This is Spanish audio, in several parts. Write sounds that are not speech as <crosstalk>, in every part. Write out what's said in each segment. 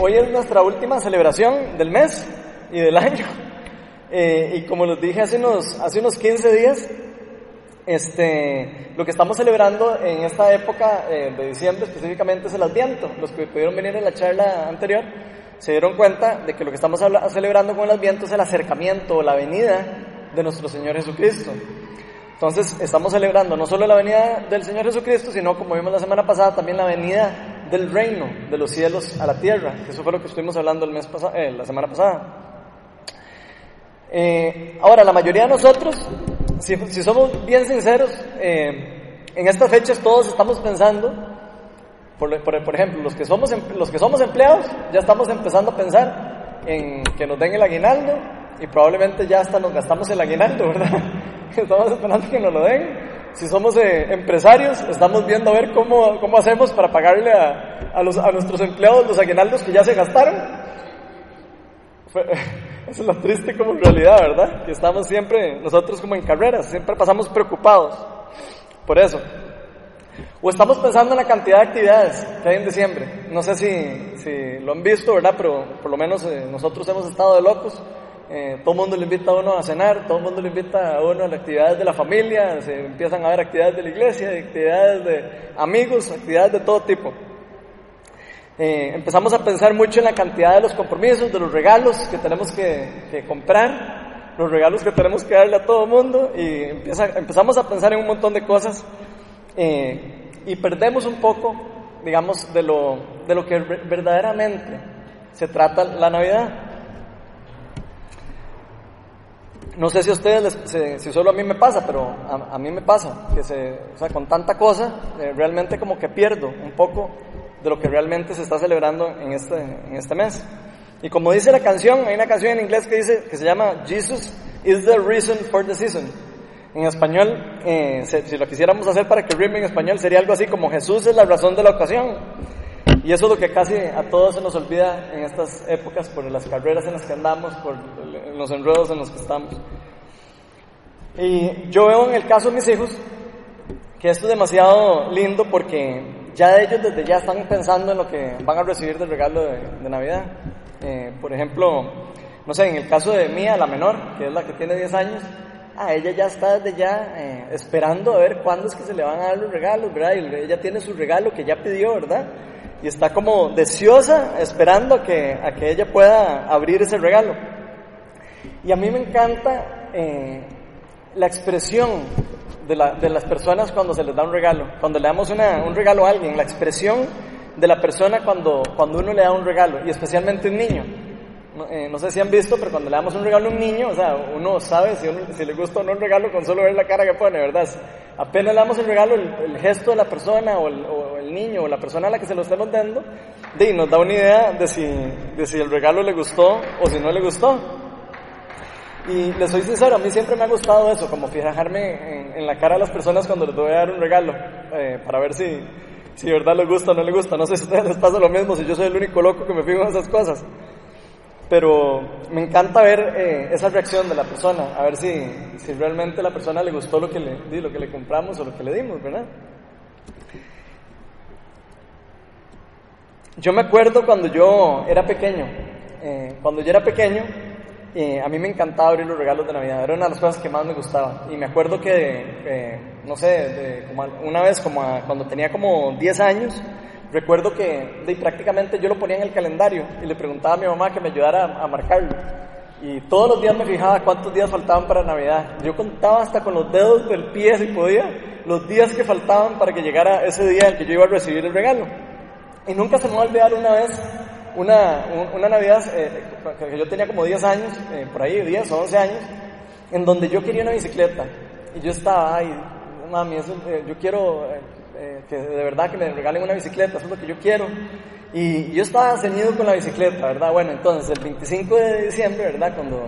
hoy es nuestra última celebración del mes y del año. Eh, y como les dije hace unos, hace unos 15 días, este, lo que estamos celebrando en esta época eh, de diciembre específicamente es el Adviento. Los que pudieron venir en la charla anterior se dieron cuenta de que lo que estamos celebrando con el Adviento es el acercamiento o la venida de nuestro Señor Jesucristo. Entonces estamos celebrando no solo la venida del Señor Jesucristo, sino como vimos la semana pasada, también la venida del reino de los cielos a la tierra. Eso fue lo que estuvimos hablando el mes pasado, eh, la semana pasada. Eh, ahora, la mayoría de nosotros, si, somos bien sinceros, eh, en estas fechas todos estamos pensando, por, por, ejemplo, los que, somos, em, los que somos empleados, ya estamos empezando a pensar en que nos den el aguinaldo y probablemente ya hasta nos gastamos el aguinaldo, <laughs> ¿verdad? Estamos esperando que nos lo den. Si somos eh, empresarios, estamos viendo a ver cómo, cómo hacemos para pagarle a, a, los, a nuestros empleados los aguinaldos que ya se gastaron. <laughs> Es lo triste como realidad, ¿verdad? Que estamos siempre, nosotros como en carreras, siempre pasamos preocupados por eso. O estamos pensando en la cantidad de actividades que hay en diciembre. No sé si, si lo han visto, ¿verdad? Pero por lo menos eh, nosotros hemos estado de locos eh, todo el mundo le invita a uno a cenar, todo el mundo le invita a uno a las actividades de la familia, se empiezan a ver actividades de la iglesia, actividades de amigos, actividades de todo tipo. Eh, empezamos a pensar mucho en la cantidad de los compromisos, de los regalos que tenemos que, comprar, los regalos que tenemos que darle a todo el mundo y empezamos a pensar en un montón de cosas eh, y perdemos un poco, digamos, de lo, de lo que verdaderamente se trata la Navidad. No sé si a ustedes, si solo a mí me pasa, pero a, mí me pasa, que se, o sea, con tanta cosa, eh, realmente como que pierdo un poco de lo que realmente se está celebrando en este, en este mes. Y como dice la canción, hay una canción en inglés que dice, que se llama Jesus is the reason for the season. En español, eh, si, lo quisiéramos hacer para que rime en español, sería algo así como Jesús es la razón de la ocasión. Y eso es lo que casi a todos se nos olvida en estas épocas por las carreras en las que andamos, por los enredos en los que estamos. Y yo veo en el caso de mis hijos que esto es demasiado lindo porque ya ellos desde ya están pensando en lo que van a recibir del regalo de, Navidad. Eh, por ejemplo, no sé, en el caso de Mía, la menor, que es la que tiene 10 años, a ella ya está desde ya eh, esperando a ver cuándo es que se le van a dar los regalos, ¿verdad? Y ella tiene su regalo que ya pidió, ¿verdad? Y está como deseosa esperando a que, a que ella pueda abrir ese regalo. Y a mí me encanta eh, la expresión de, la, de, las personas cuando se les da un regalo, cuando le damos una, un regalo a alguien, la expresión de la persona cuando, cuando uno le da un regalo, y especialmente un niño. No, eh, no, sé si han visto, pero cuando le damos un regalo a un niño, o sea, uno sabe si, si le gusta o no un regalo con solo ver la cara que pone, ¿verdad? Apenas le damos el regalo, el, gesto de la persona o el, o el, niño o la persona a la que se lo estamos dando, de, nos da una idea de si, de si el regalo le gustó o si no le gustó. Y les soy sincero, a mí siempre me ha gustado eso, como fijarme en, la cara de las personas cuando les voy a dar un regalo, eh, para ver si, si de verdad les gusta o no les gusta. No sé si a ustedes les pasa lo mismo, si yo soy el único loco que me fijo en esas cosas pero me encanta ver eh, esa reacción de la persona, a ver si, si realmente a la persona le gustó lo que le, lo que le compramos o lo que le dimos, ¿verdad? Yo me acuerdo cuando yo era pequeño, eh, cuando yo era pequeño, eh, a mí me encantaba abrir los regalos de Navidad, era una de las cosas que más me gustaba. Y me acuerdo que, no sé, como una vez, como cuando tenía como 10 años, Recuerdo que prácticamente yo lo ponía en el calendario y le preguntaba a mi mamá que me ayudara a, marcarlo. Y todos los días me fijaba cuántos días faltaban para Navidad. Yo contaba hasta con los dedos del pie, si podía, los días que faltaban para que llegara ese día en que yo iba a recibir el regalo. Y nunca se me va una vez, una, una Navidad, eh, que yo tenía como 10 años, eh, por ahí 10 o 11 años, en donde yo quería una bicicleta. Y yo estaba, ay, mami, eso, eh, yo quiero eh, que de verdad que me regalen una bicicleta, eso es lo que yo quiero. Y yo estaba ceñido con la bicicleta, ¿verdad? Bueno, entonces el 25 de diciembre, ¿verdad? Cuando,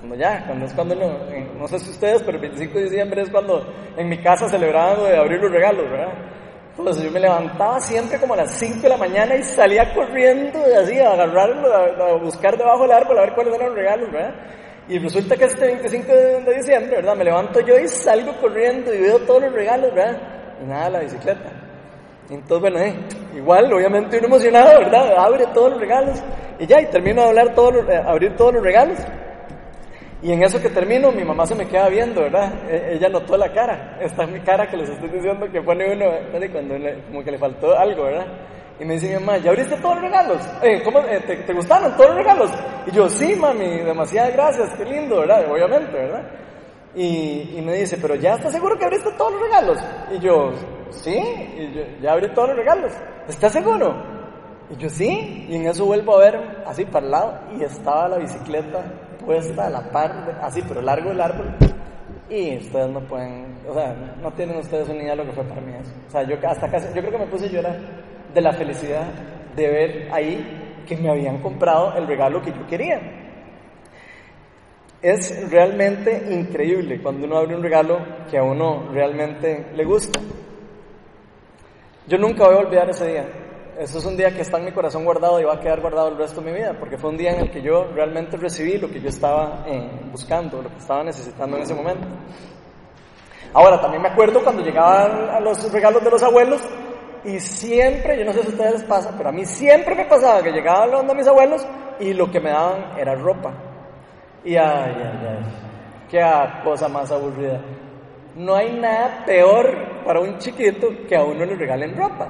cuando ya, cuando es cuando, no, eh, no sé si ustedes, pero el 25 de diciembre es cuando en mi casa celebraban de abrir los regalos, ¿verdad? Entonces yo me levantaba siempre como a las 5 de la mañana y salía corriendo así a agarrarlo, a, buscar debajo del árbol a ver cuáles eran los regalos, ¿verdad? Y resulta que este 25 de, de diciembre, ¿verdad? Me levanto yo y salgo corriendo y veo todos los regalos, ¿verdad? Nada la bicicleta. Entonces, bueno, eh, igual, obviamente uno emocionado, ¿verdad? Abre todos los regalos y ya, y termino de hablar todos eh, abrir todos los regalos. Y en eso que termino, mi mamá se me queda viendo, ¿verdad? E- ella notó la cara. Esta es mi cara que les estoy diciendo que pone uno, ¿verdad? cuando le- como que le faltó algo, ¿verdad? Y me dice mi mamá, ¿ya abriste todos los regalos? Eh, ¿cómo, eh, te, te gustaron todos los regalos? Y yo, sí, mami, demasiadas gracias, qué lindo, ¿verdad? Obviamente, ¿verdad? Y, me dice, ¿pero ya estás seguro que abriste todos los regalos? Y yo, sí, y yo, ya abrí todos los regalos. ¿Estás seguro? Y yo, sí, y en eso vuelvo a ver así para el lado y estaba la bicicleta puesta a la par, así, pero largo el árbol. Y ustedes no pueden, o sea, no tienen ustedes una idea de lo que fue para mí eso. O sea, yo hasta casi, yo creo que me puse a llorar de la felicidad de ver ahí que me habían comprado el regalo que yo quería. Es realmente increíble cuando uno abre un regalo que a uno realmente le gusta. Yo nunca voy a olvidar ese día. Eso es un día que está en mi corazón guardado y va a quedar guardado el resto de mi vida, porque fue un día en el que yo realmente recibí lo que yo estaba eh, buscando, lo que estaba necesitando en ese momento. Ahora, también me acuerdo cuando llegaban a los regalos de los abuelos y siempre, yo no sé si a ustedes les pasa, pero a mí siempre me pasaba que llegaban donde mis abuelos y lo que me daban era ropa. Y ay, ay, ay, qué cosa más aburrida. No hay nada peor para un chiquito que a uno le regalen ropa.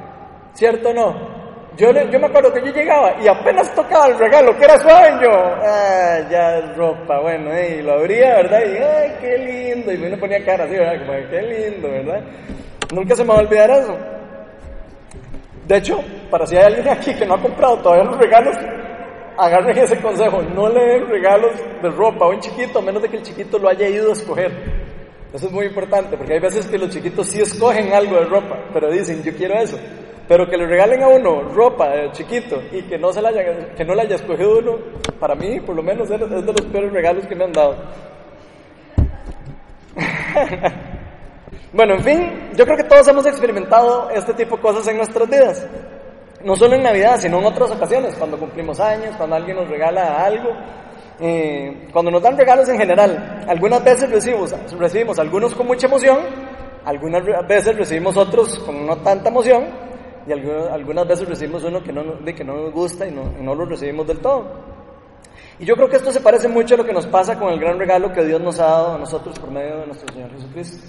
¿Cierto o no? Yo, yo me acuerdo que yo llegaba y apenas tocaba el regalo, que era suave, y yo, ah, ya ropa, bueno, y lo abría, ¿verdad? Y, ay, qué lindo, y me ponía cara así, ¿verdad? Como, qué lindo, ¿verdad? Nunca se me va a olvidar eso. De hecho, para si hay alguien aquí que no ha comprado todavía los regalos, agarren ese consejo, no le den regalos de ropa a un chiquito, a menos de que el chiquito lo haya ido a escoger. Eso es muy importante, porque hay veces que los chiquitos sí escogen algo de ropa, pero dicen, yo quiero eso. Pero que le regalen a uno ropa de chiquito y que no, se la haya, que no la haya escogido uno, para mí, por lo menos, es de los peores regalos que me han dado. <laughs> Bueno, en fin, yo creo que todos hemos experimentado este tipo de cosas en nuestras vidas. No solo en Navidad, sino en otras ocasiones, cuando cumplimos años, cuando alguien nos regala algo, eh, cuando nos dan regalos en general. Algunas veces recibimos, recibimos algunos con mucha emoción, algunas veces recibimos otros con no tanta emoción, y algunas, algunas veces recibimos uno que no, de que no nos gusta y no, y no lo recibimos del todo. Y yo creo que esto se parece mucho a lo que nos pasa con el gran regalo que Dios nos ha dado a nosotros por medio de nuestro Señor Jesucristo.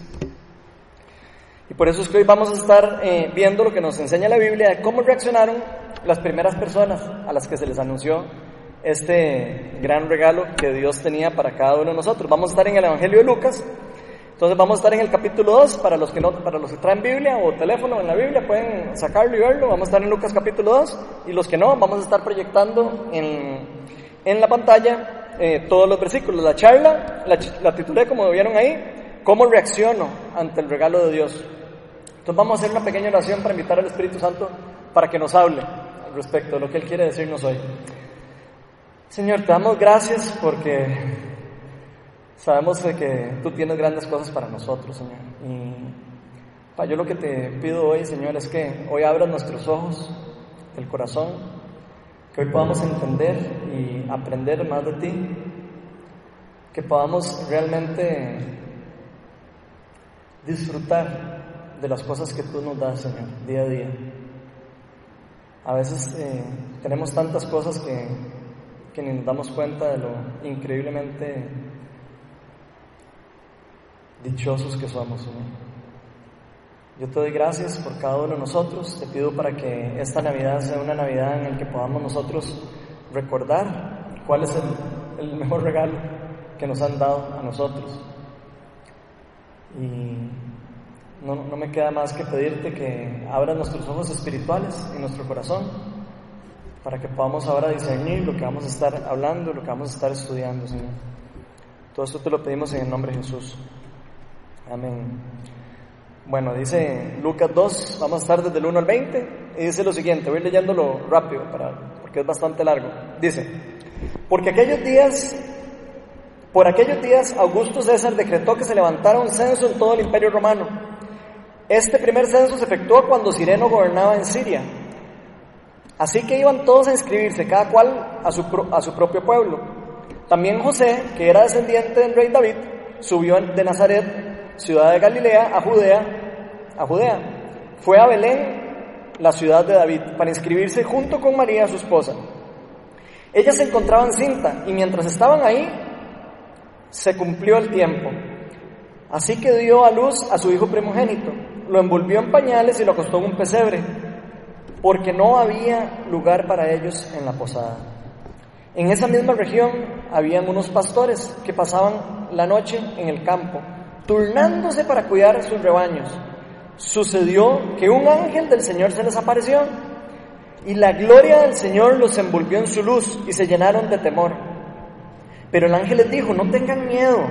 Y por eso es que hoy vamos a estar eh, viendo lo que nos enseña la Biblia de cómo reaccionaron las primeras personas a las que se les anunció este gran regalo que Dios tenía para cada uno de nosotros. Vamos a estar en el Evangelio de Lucas. Entonces vamos a estar en el capítulo 2, para los que no, para los que traen Biblia o teléfono en la Biblia pueden sacarlo y verlo. Vamos a estar en Lucas capítulo 2 y los que no, vamos a estar proyectando en, en la pantalla eh, todos los versículos. La charla la, la titulé como vieron ahí, ¿cómo reacciono ante el regalo de Dios? Entonces vamos a hacer una pequeña oración para invitar al Espíritu Santo para que nos hable al respecto de lo que Él quiere decirnos hoy. Señor, te damos gracias porque sabemos que tú tienes grandes cosas para nosotros, Señor. Y yo lo que te pido hoy, Señor, es que hoy abras nuestros ojos del corazón, que hoy podamos entender y aprender más de ti, que podamos realmente disfrutar de las cosas que tú nos das, Señor, día a día. A veces eh, tenemos tantas cosas que, que ni nos damos cuenta de lo increíblemente dichosos que somos, Señor. Yo te doy gracias por cada uno de nosotros. Te pido para que esta Navidad sea una Navidad en la que podamos nosotros recordar cuál es el, el mejor regalo que nos han dado a nosotros. Y no, no me queda más que pedirte que abras nuestros ojos espirituales y nuestro corazón para que podamos ahora discernir lo que vamos a estar hablando, lo que vamos a estar estudiando, Señor. Todo esto te lo pedimos en el nombre de Jesús. Amén. Bueno, dice Lucas 2, vamos a estar desde el 1 al 20, y dice lo siguiente, voy leyéndolo rápido para, porque es bastante largo. Dice, porque aquellos días, por aquellos días Augusto César decretó que se levantara un censo en todo el imperio romano. Este primer censo se efectuó cuando Sireno gobernaba en Siria. Así que iban todos a inscribirse, cada cual a su, a su propio pueblo. También José, que era descendiente del rey David, subió de Nazaret, ciudad de Galilea, a Judea, a Judea. Fue a Belén la ciudad de David, para inscribirse junto con María, su esposa. Ella se encontraba en cinta y mientras estaban ahí, se cumplió el tiempo. Así que dio a luz a su hijo primogénito, lo envolvió en pañales y lo acostó en un pesebre, porque no había lugar para ellos en la posada. En esa misma región habían unos pastores que pasaban la noche en el campo, turnándose para cuidar sus rebaños. Sucedió que un ángel del Señor se les apareció y la gloria del Señor los envolvió en su luz y se llenaron de temor. Pero el ángel les dijo, no tengan miedo,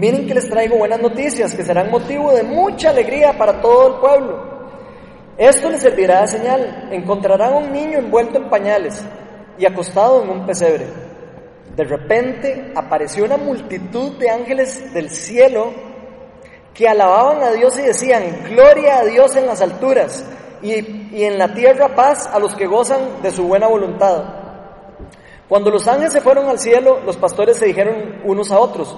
miren que les traigo buenas noticias que serán motivo de mucha alegría para todo el pueblo. Esto les servirá de señal, encontrarán un niño envuelto en pañales y acostado en un pesebre. De repente apareció una multitud de ángeles del cielo que alababan a Dios y decían, gloria a Dios en las alturas y, en la tierra paz a los que gozan de su buena voluntad. Cuando los ángeles se fueron al cielo, los pastores se dijeron unos a otros,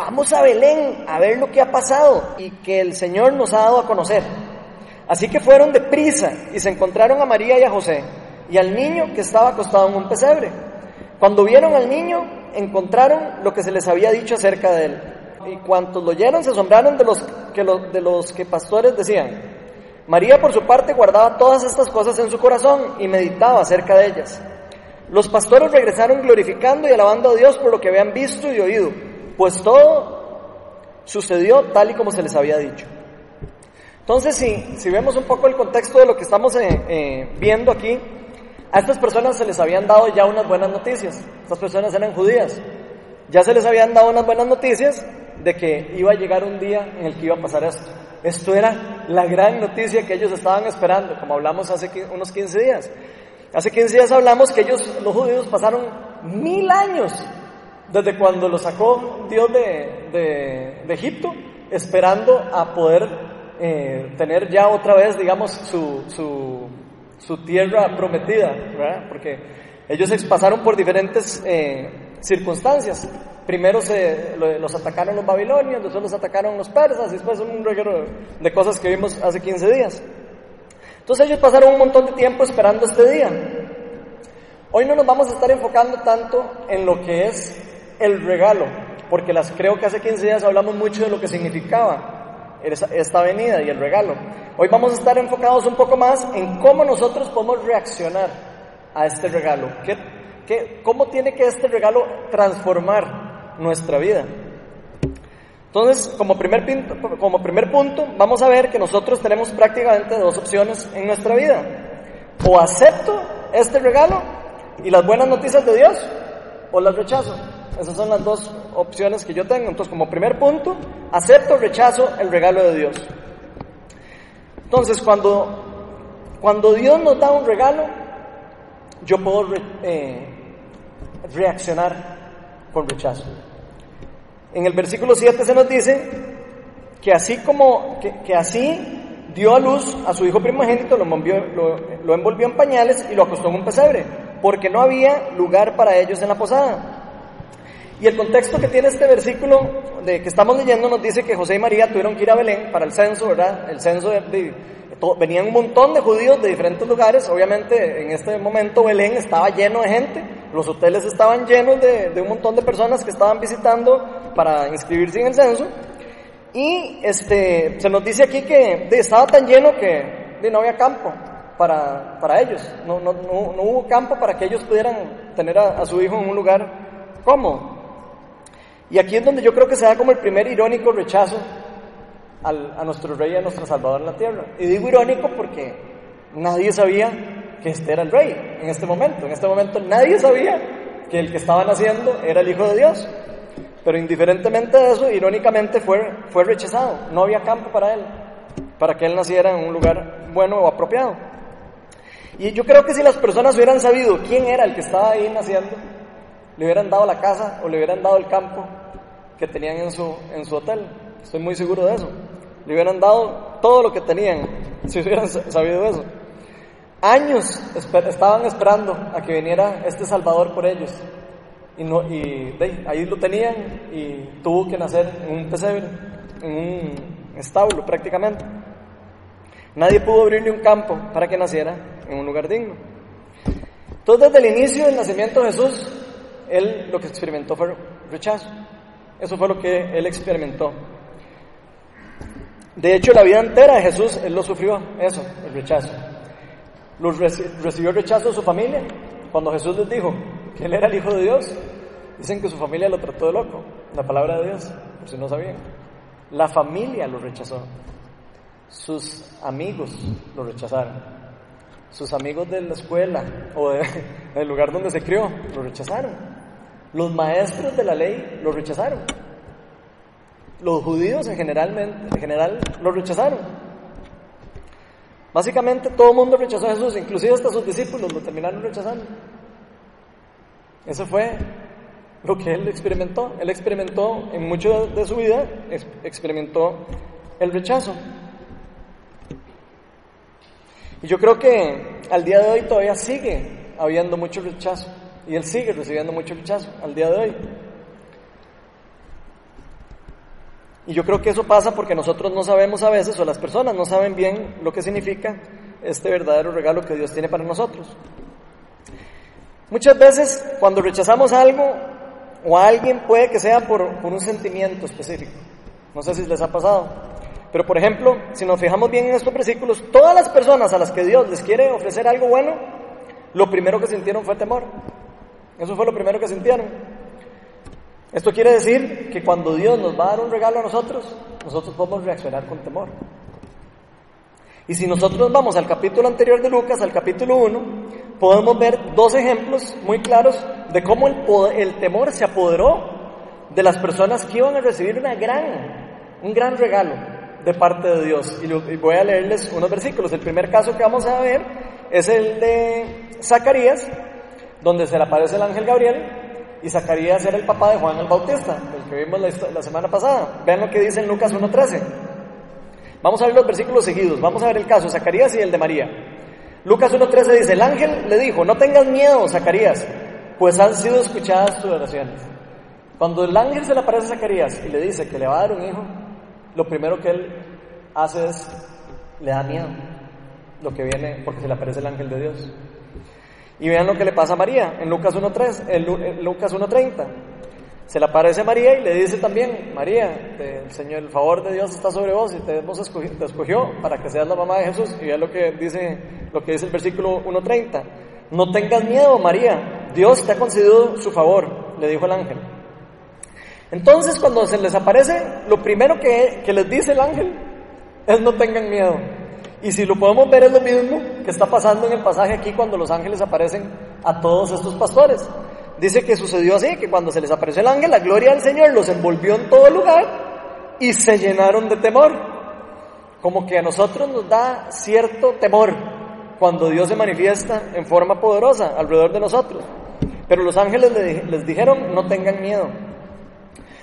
vamos a Belén a ver lo que ha pasado y que el Señor nos ha dado a conocer. Así que fueron de prisa y se encontraron a María y a José y al niño que estaba acostado en un pesebre. Cuando vieron al niño, encontraron lo que se les había dicho acerca de él. Y cuantos lo oyeron se asombraron de los que, de los que pastores decían. María, por su parte, guardaba todas estas cosas en su corazón y meditaba acerca de ellas. Los pastores regresaron glorificando y alabando a Dios por lo que habían visto y oído, pues todo sucedió tal y como se les había dicho. Entonces, si, si vemos un poco el contexto de lo que estamos eh, eh, viendo aquí, a estas personas se les habían dado ya unas buenas noticias. Estas personas eran judías. Ya se les habían dado unas buenas noticias de que iba a llegar un día en el que iba a pasar esto. Esto era la gran noticia que ellos estaban esperando, como hablamos hace unos 15 días. Hace 15 días hablamos que ellos, los judíos, pasaron mil años desde cuando los sacó Dios de, Egipto, esperando a poder eh, tener ya otra vez, digamos, su, su, tierra prometida, ¿verdad? Porque ellos pasaron por diferentes eh, circunstancias. Primero se, los atacaron los babilonios, después los atacaron los persas, y después un reguero de cosas que vimos hace 15 días. Entonces ellos pasaron un montón de tiempo esperando este día. Hoy no nos vamos a estar enfocando tanto en lo que es el regalo, porque las, creo que hace 15 días hablamos mucho de lo que significaba esta venida y el regalo. Hoy vamos a estar enfocados un poco más en cómo nosotros podemos reaccionar a este regalo. ¿Qué, qué, ¿Cómo tiene que este regalo transformar nuestra vida. Entonces, como primer, como primer punto, vamos a ver que nosotros tenemos prácticamente dos opciones en nuestra vida. O acepto este regalo y las buenas noticias de Dios, o las rechazo. Esas son las dos opciones que yo tengo. Entonces, como primer punto, acepto o rechazo el regalo de Dios. Entonces, cuando, cuando Dios nos da un regalo, yo puedo eh, reaccionar con rechazo. En el versículo 7 se nos dice que así como, que, así dio a luz a su hijo primogénito, lo envolvió, lo, envolvió en pañales y lo acostó en un pesebre, porque no había lugar para ellos en la posada. Y el contexto que tiene este versículo de que estamos leyendo nos dice que José y María tuvieron que ir a Belén para el censo, ¿verdad? El censo de, venían un montón de judíos de diferentes lugares. Obviamente en este momento Belén estaba lleno de gente, los hoteles estaban llenos de, de un montón de personas que estaban visitando para inscribirse en el censo. Y este, se nos dice aquí que estaba tan lleno que no había campo para, para ellos. No, no, no, hubo campo para que ellos pudieran tener a, su hijo en un lugar cómodo. Y aquí es donde yo creo que se da como el primer irónico rechazo al, a nuestro rey y a nuestro salvador en la tierra. Y digo irónico porque nadie sabía que este era el rey en este momento. En este momento nadie sabía que el que estaba naciendo era el Hijo de Dios. Pero indiferentemente de eso, irónicamente fue, fue rechazado. No había campo para él, para que él naciera en un lugar bueno o apropiado. Y yo creo que si las personas hubieran sabido quién era el que estaba ahí naciendo, le hubieran dado la casa o le hubieran dado el campo que tenían en su, en su hotel. Estoy muy seguro de eso. Le hubieran dado todo lo que tenían <laughs> si hubieran sabido eso. Años estaban esperando a que viniera este Salvador por ellos. Y, no, y ahí lo tenían y tuvo que nacer en un pesebre, en un establo prácticamente. Nadie pudo abrirle un campo para que naciera en un lugar digno. Entonces, desde el inicio del nacimiento de Jesús, él lo que experimentó fue rechazo. Eso fue lo que él experimentó. De hecho, la vida entera de Jesús, él lo sufrió, eso, el rechazo. Los recibió rechazo de su familia. Cuando Jesús les dijo que él era el Hijo de Dios, dicen que su familia lo trató de loco. La palabra de Dios, por si no sabían. La familia lo rechazó. Sus amigos lo rechazaron. Sus amigos de la escuela o <laughs> del lugar donde se crió lo rechazaron. Los maestros de la ley lo rechazaron. Los judíos en general, en general lo rechazaron. Básicamente todo el mundo rechazó a Jesús, inclusive hasta sus discípulos lo terminaron rechazando. Eso fue lo que él experimentó. Él experimentó en mucho de su vida, experimentó el rechazo. Y yo creo que al día de hoy todavía sigue habiendo mucho rechazo. Y él sigue recibiendo mucho rechazo al día de hoy. Y yo creo que eso pasa porque nosotros no sabemos a veces, o las personas no saben bien lo que significa este verdadero regalo que Dios tiene para nosotros. Muchas veces cuando rechazamos algo o a alguien puede que sea por, por un sentimiento específico. No sé si les ha pasado. Pero por ejemplo, si nos fijamos bien en estos versículos, todas las personas a las que Dios les quiere ofrecer algo bueno, lo primero que sintieron fue temor. Eso fue lo primero que sintieron. Esto quiere decir que cuando Dios nos va a dar un regalo a nosotros, nosotros podemos reaccionar con temor. Y si nosotros vamos al capítulo anterior de Lucas, al capítulo 1, podemos ver dos ejemplos muy claros de cómo el, el temor se apoderó de las personas que iban a recibir una gran, un gran regalo de parte de Dios. Y, voy a leerles unos versículos. El primer caso que vamos a ver es el de Zacarías, donde se le aparece el ángel Gabriel y Zacarías era el papá de Juan el Bautista, el que vimos la, semana pasada. Vean lo que dice en Lucas 1.13. Vamos a ver los versículos seguidos, vamos a ver el caso de Zacarías y el de María. Lucas 1.13 dice, el ángel le dijo, no tengas miedo, Zacarías, pues han sido escuchadas tus oraciones. Cuando el ángel se le aparece a Zacarías y le dice que le va a dar un hijo, lo primero que él hace es, le da miedo, lo que viene porque se le aparece el ángel de Dios. Y vean lo que le pasa a María en Lucas 1.3, en Lucas 1.30. Se le aparece a María y le dice también, María, el Señor, el favor de Dios está sobre vos y te, hemos escogido, escogió para que seas la mamá de Jesús. Y vean lo que dice, lo que dice el versículo 1.30. No tengas miedo, María, Dios te ha concedido su favor, le dijo el ángel. Entonces cuando se les aparece, lo primero que, que les dice el ángel es no tengan miedo. Y si lo podemos ver es lo mismo que está pasando en el pasaje aquí cuando los ángeles aparecen a todos estos pastores. Dice que sucedió así, que cuando se les apareció el ángel, la gloria del Señor los envolvió en todo lugar y se llenaron de temor. Como que a nosotros nos da cierto temor cuando Dios se manifiesta en forma poderosa alrededor de nosotros. Pero los ángeles les dijeron, no tengan miedo.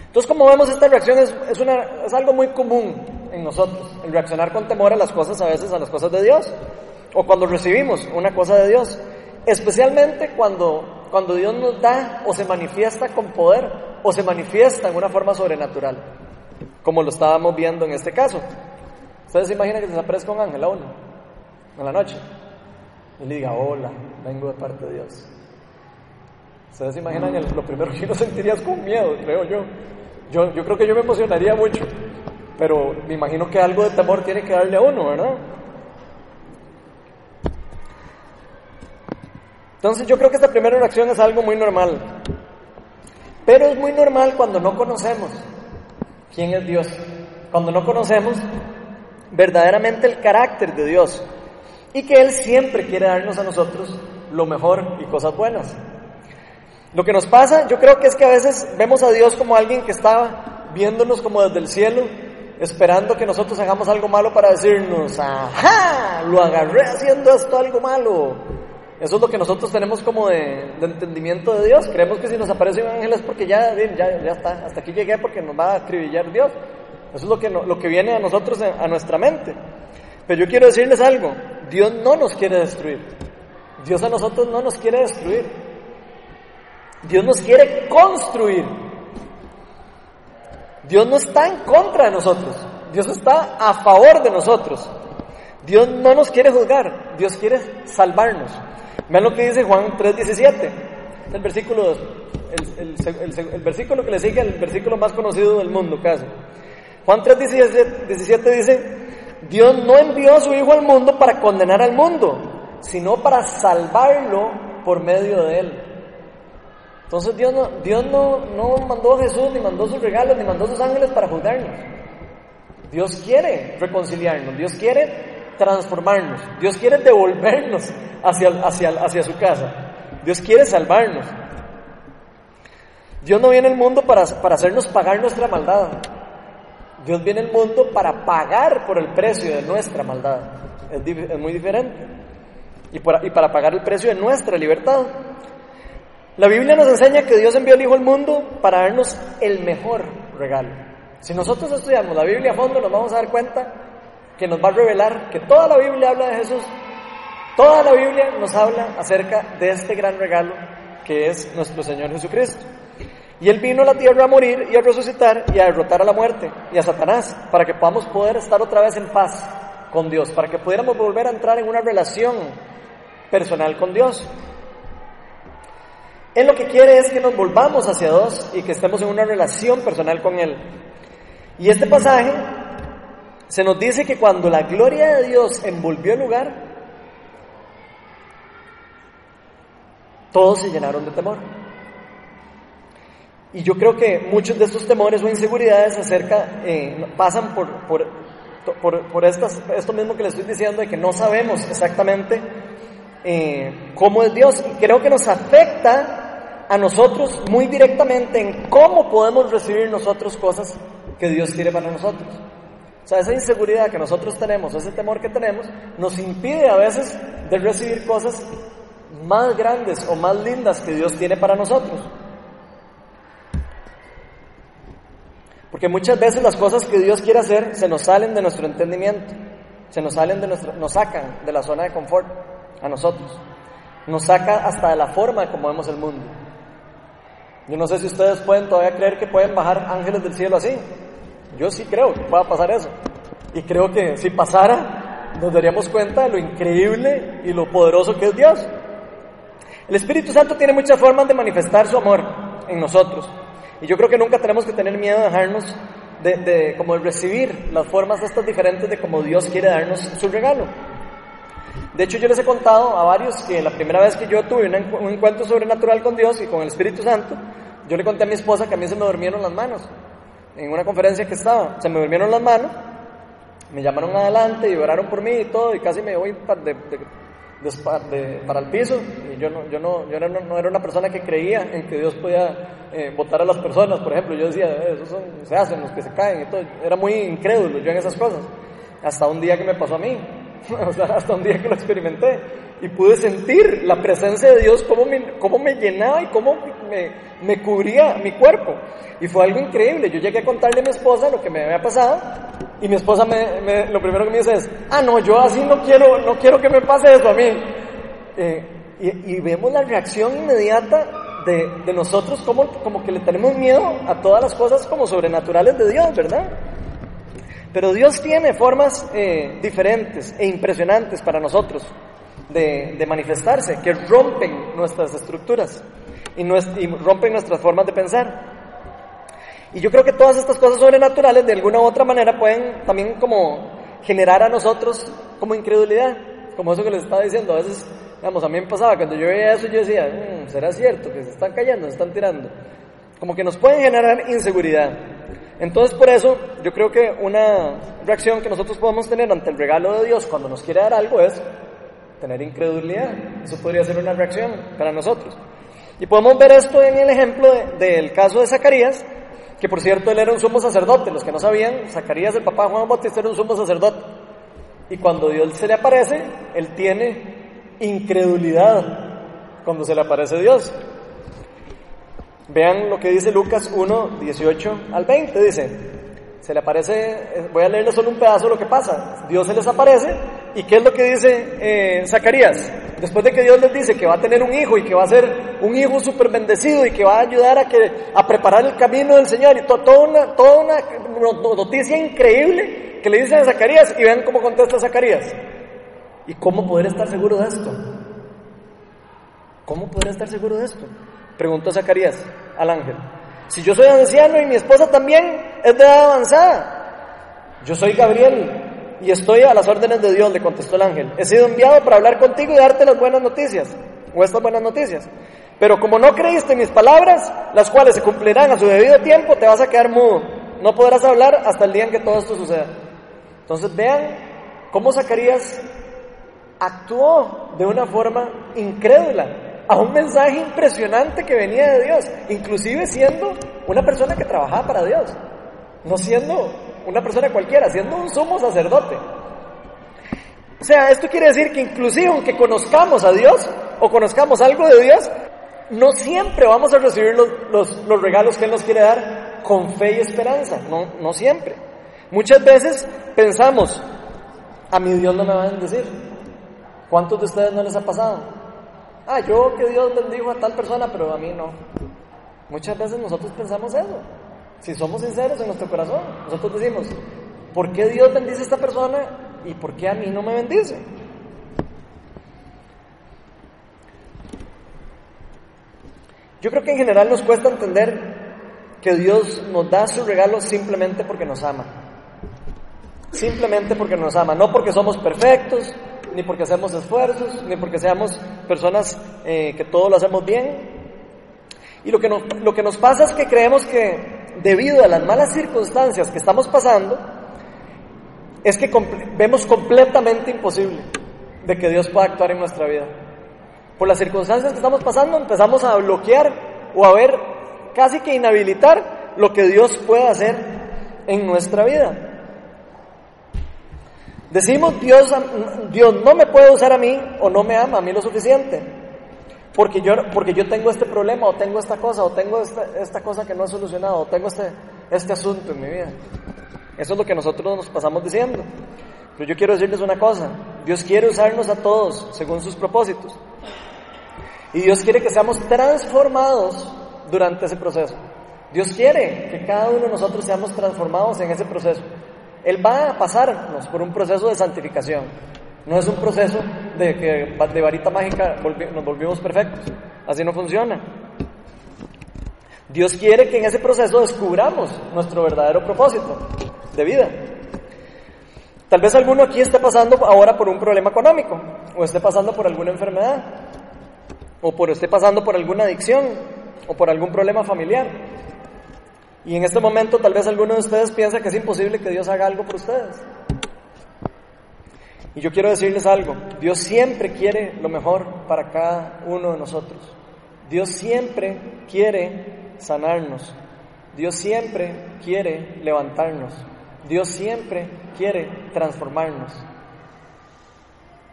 Entonces, como vemos, esta reacción es, algo muy común en nosotros, el reaccionar con temor a las cosas, a veces a las cosas de Dios, o cuando recibimos una cosa de Dios, especialmente cuando, cuando Dios nos da o se manifiesta con poder o se manifiesta en una forma sobrenatural, como lo estábamos viendo en este caso. Ustedes se imaginan que se aparezca un ángel a uno en la noche y le diga, hola, vengo de parte de Dios. Ustedes se imaginan lo primero que uno <laughs> sentiría es con miedo, creo yo. Yo, yo creo que yo me emocionaría mucho. Pero me imagino que algo de temor tiene que darle a uno, ¿verdad? Entonces yo creo que esta primera reacción es algo muy normal. Pero es muy normal cuando no conocemos quién es Dios. Cuando no conocemos verdaderamente el carácter de Dios. Y que Él siempre quiere darnos a nosotros lo mejor y cosas buenas. Lo que nos pasa, yo creo que es que a veces vemos a Dios como alguien que está viéndonos como desde el cielo esperando que nosotros hagamos algo malo para decirnos, ajá, lo agarré haciendo esto algo malo. Eso es lo que nosotros tenemos como de, entendimiento de Dios. Creemos que si nos aparece un ángel es porque ya, ya, ya está, hasta aquí llegué porque nos va a acribillar Dios. Eso es lo que, lo que viene a nosotros, a nuestra mente. Pero yo quiero decirles algo, Dios no nos quiere destruir. Dios a nosotros no nos quiere destruir. Dios nos quiere construir. Dios no está en contra de nosotros, Dios está a favor de nosotros. Dios no nos quiere juzgar, Dios quiere salvarnos. Vean lo que dice Juan 3:17, el versículo, el, el, el, versículo que le sigue al versículo más conocido del mundo casi. Juan 3:17 dice, Dios no envió a su Hijo al mundo para condenar al mundo, sino para salvarlo por medio de él. Entonces Dios no, Dios no, no mandó a Jesús, ni mandó sus regalos, ni mandó sus ángeles para juzgarnos. Dios quiere reconciliarnos, Dios quiere transformarnos. Dios quiere devolvernos hacia, su casa. Dios quiere salvarnos. Dios no viene al mundo para, para hacernos pagar nuestra maldad. Dios viene al mundo para pagar por el precio de nuestra maldad. Es, muy diferente. Y, y para pagar el precio de nuestra libertad. La Biblia nos enseña que Dios envió al Hijo al mundo para darnos el mejor regalo. Si nosotros estudiamos la Biblia a fondo, nos vamos a dar cuenta que nos va a revelar que toda la Biblia habla de Jesús. Toda la Biblia nos habla acerca de este gran regalo que es nuestro Señor Jesucristo. Y Él vino a la tierra a morir y a resucitar y a derrotar a la muerte y a Satanás para que podamos poder estar otra vez en paz con Dios, para que pudiéramos volver a entrar en una relación personal con Dios. Él lo que quiere es que nos volvamos hacia Dios y que estemos en una relación personal con Él. Y este pasaje se nos dice que cuando la gloria de Dios envolvió el lugar, todos se llenaron de temor. Y yo creo que muchos de estos temores o inseguridades acerca, eh, pasan por, esto mismo que les estoy diciendo, de que no sabemos exactamente eh, cómo es Dios. Y creo que nos afecta a nosotros muy directamente en cómo podemos recibir nosotros cosas que Dios quiere para nosotros. O sea, esa inseguridad que nosotros tenemos, ese temor que tenemos, nos impide a veces de recibir cosas más grandes o más lindas que Dios tiene para nosotros. Porque muchas veces las cosas que Dios quiere hacer se nos salen de nuestro entendimiento, se nos salen de nuestro, nos sacan de la zona de confort a nosotros, nos saca hasta de la forma como vemos el mundo. Yo no sé si ustedes pueden todavía creer que pueden bajar ángeles del cielo así. Yo sí creo que pueda pasar eso. Y creo que si pasara, nos daríamos cuenta de lo increíble y lo poderoso que es Dios. El Espíritu Santo tiene muchas formas de manifestar su amor en nosotros. Y yo creo que nunca tenemos que tener miedo de dejarnos de, de como de recibir las formas estas diferentes de cómo Dios quiere darnos su regalo. De hecho, yo les he contado a varios que la primera vez que yo tuve un encuentro sobrenatural con Dios y con el Espíritu Santo, yo le conté a mi esposa que a mí se me durmieron las manos en una conferencia que estaba, se me durmieron las manos, me llamaron adelante y oraron por mí y todo, y casi me voy para, para el piso. Y yo, no, yo, no, yo no, era una persona que creía en que Dios podía eh, votar a las personas, por ejemplo. Yo decía, eh, esos se hacen los que se caen y todo. Era muy incrédulo yo en esas cosas. Hasta un día que me pasó a mí, <laughs> o sea, hasta un día que lo experimenté y pude sentir la presencia de Dios, cómo me, cómo me llenaba y cómo me, me, cubría mi cuerpo. Y fue algo increíble. Yo llegué a contarle a mi esposa lo que me había pasado y mi esposa me, lo primero que me dice es, ah, no, yo así no quiero, no quiero que me pase eso a mí. Eh, y, y, vemos la reacción inmediata de, de nosotros como, como que le tenemos miedo a todas las cosas como sobrenaturales de Dios, ¿verdad? Pero Dios tiene formas eh, diferentes e impresionantes para nosotros de, manifestarse, que rompen nuestras estructuras y, y rompen nuestras formas de pensar. Y yo creo que todas estas cosas sobrenaturales de alguna u otra manera pueden también como generar a nosotros como incredulidad, como eso que les estaba diciendo. A veces, digamos, a mí me pasaba cuando yo veía eso, yo decía, mm, ¿será cierto que se están cayendo, se están tirando? Como que nos pueden generar inseguridad. Entonces, por eso, yo creo que una reacción que nosotros podemos tener ante el regalo de Dios cuando nos quiere dar algo es tener incredulidad. Eso podría ser una reacción para nosotros. Y podemos ver esto en el ejemplo del caso de Zacarías, que por cierto él era un sumo sacerdote. Los que no sabían, Zacarías, el papá de Juan Bautista, era un sumo sacerdote. Y cuando Dios se le aparece, él tiene incredulidad cuando se le aparece Dios. Vean lo que dice Lucas 1, 18 al 20. Dice, se le aparece, eh, voy a leerle solo un pedazo de lo que pasa. Dios se les aparece y ¿qué es lo que dice eh, Zacarías? Después de que Dios les dice que va a tener un hijo y que va a ser un hijo súper bendecido y que va a ayudar a, que, a preparar el camino del Señor y toda, una, toda una noticia increíble que le dice a Zacarías y vean cómo contesta Zacarías. ¿Y cómo poder estar seguro de esto? ¿Cómo poder estar seguro de esto? Preguntó Zacarías al ángel. Si yo soy anciano y mi esposa también es de edad avanzada. Yo soy Gabriel y estoy a las órdenes de Dios, le contestó el ángel. He sido enviado para hablar contigo y darte las buenas noticias, o estas buenas noticias. Pero como no creíste mis palabras, las cuales se cumplirán a su debido tiempo, te vas a quedar mudo. No podrás hablar hasta el día en que todo esto suceda. Entonces vean cómo Zacarías actuó de una forma incrédula a un mensaje impresionante que venía de Dios, inclusive siendo una persona que trabajaba para Dios, no siendo una persona cualquiera, siendo un sumo sacerdote. O sea, esto quiere decir que inclusive aunque conozcamos a Dios o conozcamos algo de Dios, no siempre vamos a recibir los, los, regalos que Él nos quiere dar con fe y esperanza, no, no siempre. Muchas veces pensamos, a mi Dios no me va a bendecir. ¿Cuántos de ustedes no les ha pasado? Ah, yo que Dios bendijo a tal persona, pero a mí no. Muchas veces nosotros pensamos eso. Si somos sinceros en nuestro corazón, nosotros decimos, ¿por qué Dios bendice a esta persona y por qué a mí no me bendice? Yo creo que en general nos cuesta entender que Dios nos da su regalo simplemente porque nos ama. Simplemente porque nos ama, no porque somos perfectos, ni porque hacemos esfuerzos, ni porque seamos personas eh, que todo lo hacemos bien. Y lo que, nos, lo que nos pasa es que creemos que debido a las malas circunstancias que estamos pasando, es que vemos completamente imposible de que Dios pueda actuar en nuestra vida. Por las circunstancias que estamos pasando empezamos a bloquear o a ver casi que inhabilitar lo que Dios puede hacer en nuestra vida. Decimos, Dios, Dios no me puede usar a mí o no me ama a mí lo suficiente. Porque yo, porque yo tengo este problema o tengo esta cosa o tengo esta, esta cosa que no he solucionado o tengo este, este asunto en mi vida. Eso es lo que nosotros nos pasamos diciendo. Pero yo quiero decirles una cosa. Dios quiere usarnos a todos según sus propósitos. Y Dios quiere que seamos transformados durante ese proceso. Dios quiere que cada uno de nosotros seamos transformados en ese proceso. Él va a pasarnos por un proceso de santificación. No es un proceso de que de varita mágica nos volvimos perfectos. Así no funciona. Dios quiere que en ese proceso descubramos nuestro verdadero propósito de vida. Tal vez alguno aquí esté pasando ahora por un problema económico, o esté pasando por alguna enfermedad, o por esté pasando por alguna adicción, o por algún problema familiar. Y en este momento tal vez alguno de ustedes piensa que es imposible que Dios haga algo por ustedes. Y yo quiero decirles algo, Dios siempre quiere lo mejor para cada uno de nosotros. Dios siempre quiere sanarnos. Dios siempre quiere levantarnos. Dios siempre quiere transformarnos.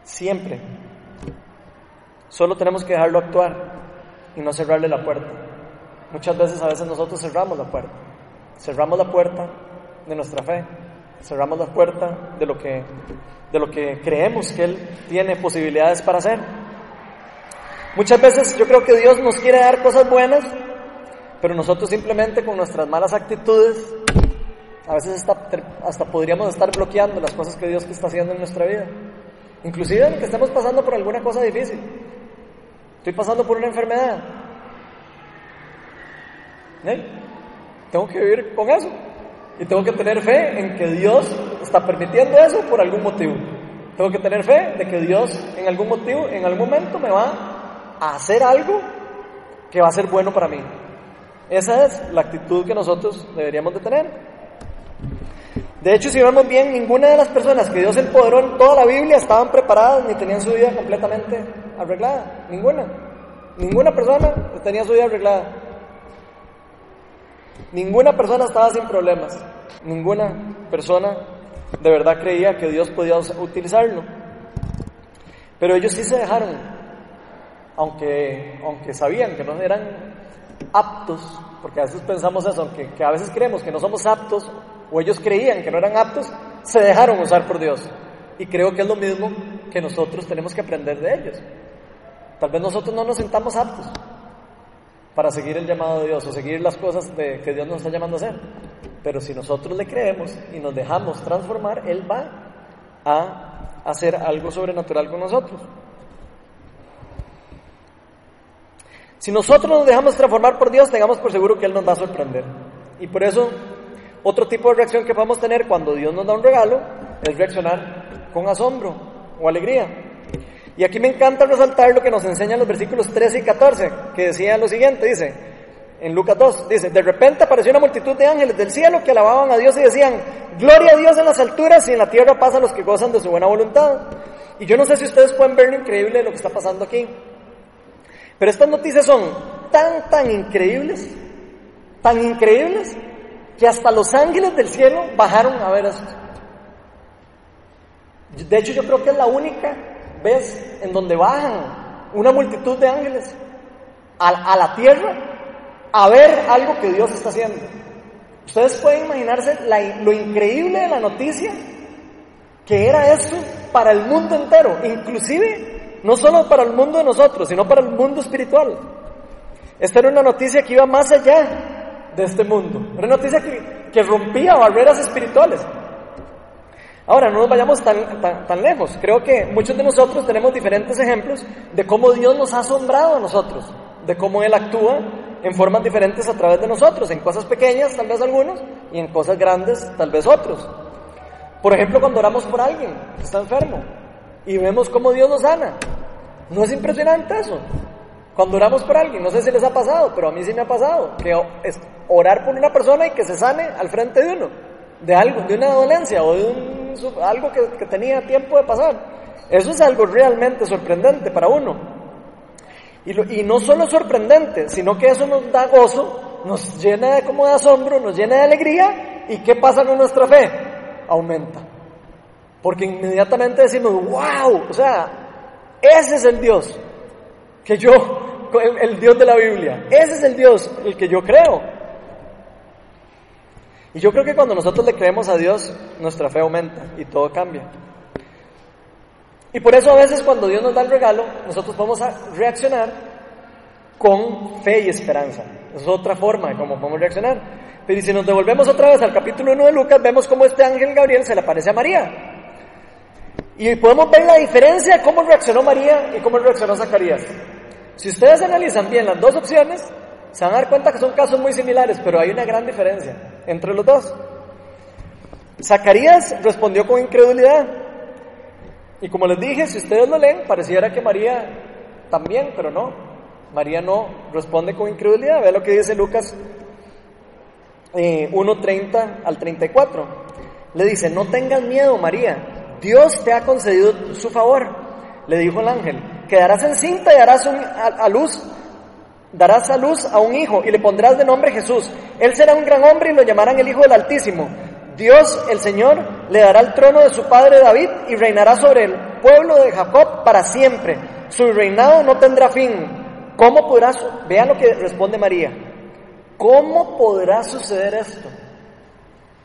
Siempre. Solo tenemos que dejarlo actuar y no cerrarle la puerta. Muchas veces a veces nosotros cerramos la puerta. Cerramos la puerta de nuestra fe, cerramos la puerta de lo que, de lo que creemos que Él tiene posibilidades para hacer. Muchas veces yo creo que Dios nos quiere dar cosas buenas, pero nosotros simplemente con nuestras malas actitudes, a veces hasta, hasta podríamos estar bloqueando las cosas que Dios está haciendo en nuestra vida. Inclusive que estemos pasando por alguna cosa difícil. Estoy pasando por una enfermedad. Tengo que vivir con eso. Y tengo que tener fe en que Dios está permitiendo eso por algún motivo. Tengo que tener fe de que Dios en algún motivo, en algún momento me va a hacer algo que va a ser bueno para mí. Esa es la actitud que nosotros deberíamos de tener. De hecho, si vemos bien, ninguna de las personas que Dios empoderó en toda la Biblia estaban preparadas ni tenían su vida completamente arreglada. Ninguna. Ninguna persona tenía su vida arreglada. Ninguna persona estaba sin problemas. Ninguna persona de verdad creía que Dios podía utilizarlo. Pero ellos sí se dejaron, aunque, aunque sabían que no eran aptos, porque a veces pensamos eso, aunque que a veces creemos que no somos aptos, o ellos creían que no eran aptos, se dejaron usar por Dios. Y creo que es lo mismo que nosotros tenemos que aprender de ellos. Tal vez nosotros no nos sentamos aptos, para seguir el llamado de Dios o seguir las cosas que Dios nos está llamando a hacer. Pero si nosotros le creemos y nos dejamos transformar, Él va a hacer algo sobrenatural con nosotros. Si nosotros nos dejamos transformar por Dios, tengamos por seguro que Él nos va a sorprender. Y por eso, otro tipo de reacción que podemos tener cuando Dios nos da un regalo es reaccionar con asombro o alegría. Y aquí me encanta resaltar lo que nos enseñan los versículos 13 y 14, que decía lo siguiente, dice, en Lucas 2, dice, de repente apareció una multitud de ángeles del cielo que alababan a Dios y decían, gloria a Dios en las alturas y en la tierra paz a los que gozan de su buena voluntad. Y yo no sé si ustedes pueden ver lo increíble de lo que está pasando aquí. Pero estas noticias son tan, tan increíbles, tan increíbles, que hasta los ángeles del cielo bajaron a ver esto. De hecho, yo creo que es la única vez en donde bajan una multitud de ángeles a, la tierra a ver algo que Dios está haciendo. Ustedes pueden imaginarse lo increíble de la noticia que era esto para el mundo entero, inclusive no solo para el mundo de nosotros, sino para el mundo espiritual. Esta era una noticia que iba más allá de este mundo. Una noticia que, rompía barreras espirituales. Ahora, no nos vayamos tan, tan, lejos. Creo que muchos de nosotros tenemos diferentes ejemplos de cómo Dios nos ha asombrado a nosotros, de cómo Él actúa en formas diferentes a través de nosotros, en cosas pequeñas, tal vez algunos, y en cosas grandes, tal vez otros. Por ejemplo, cuando oramos por alguien que está enfermo y vemos cómo Dios nos sana. ¿No es impresionante eso? Cuando oramos por alguien, no sé si les ha pasado, pero a mí sí me ha pasado, que es orar por una persona y que se sane al frente de uno, de algo, de una dolencia o de un, algo que, tenía tiempo de pasar. Eso es algo realmente sorprendente para uno. Y, y no solo sorprendente, sino que eso nos da gozo, nos llena de, como de asombro, nos llena de alegría. ¿Y qué pasa con nuestra fe? Aumenta. Porque inmediatamente decimos, wow, o sea, ese es el Dios que yo, el, Dios de la Biblia, ese es el Dios el que yo creo. Y yo creo que cuando nosotros le creemos a Dios, nuestra fe aumenta y todo cambia. Y por eso a veces cuando Dios nos da el regalo, nosotros vamos a reaccionar con fe y esperanza. es otra forma de cómo podemos reaccionar. Pero si nos devolvemos otra vez al capítulo 1 de Lucas, vemos cómo este ángel Gabriel se le aparece a María. Y podemos ver la diferencia de cómo reaccionó María y cómo reaccionó Zacarías. Si ustedes analizan bien las dos opciones, se van a dar cuenta que son casos muy similares, pero hay una gran diferencia entre los dos. Zacarías respondió con incredulidad. Y como les dije, si ustedes lo leen, pareciera que María también, pero no. María no responde con incredulidad. Ve lo que dice Lucas 1.30 eh, al 34. Le dice, no tengas miedo, María Dios te ha concedido su favor, le dijo el ángel, quedarás encinta y darás a, luz, darás a luz a un hijo y le pondrás de nombre Jesús. Él será un gran hombre y lo llamarán el Hijo del Altísimo. Dios, el Señor, le dará el trono de su padre David y reinará sobre el pueblo de Jacob para siempre. Su reinado no tendrá fin. ¿Cómo podrá, vean lo que responde María, ¿cómo podrá suceder esto?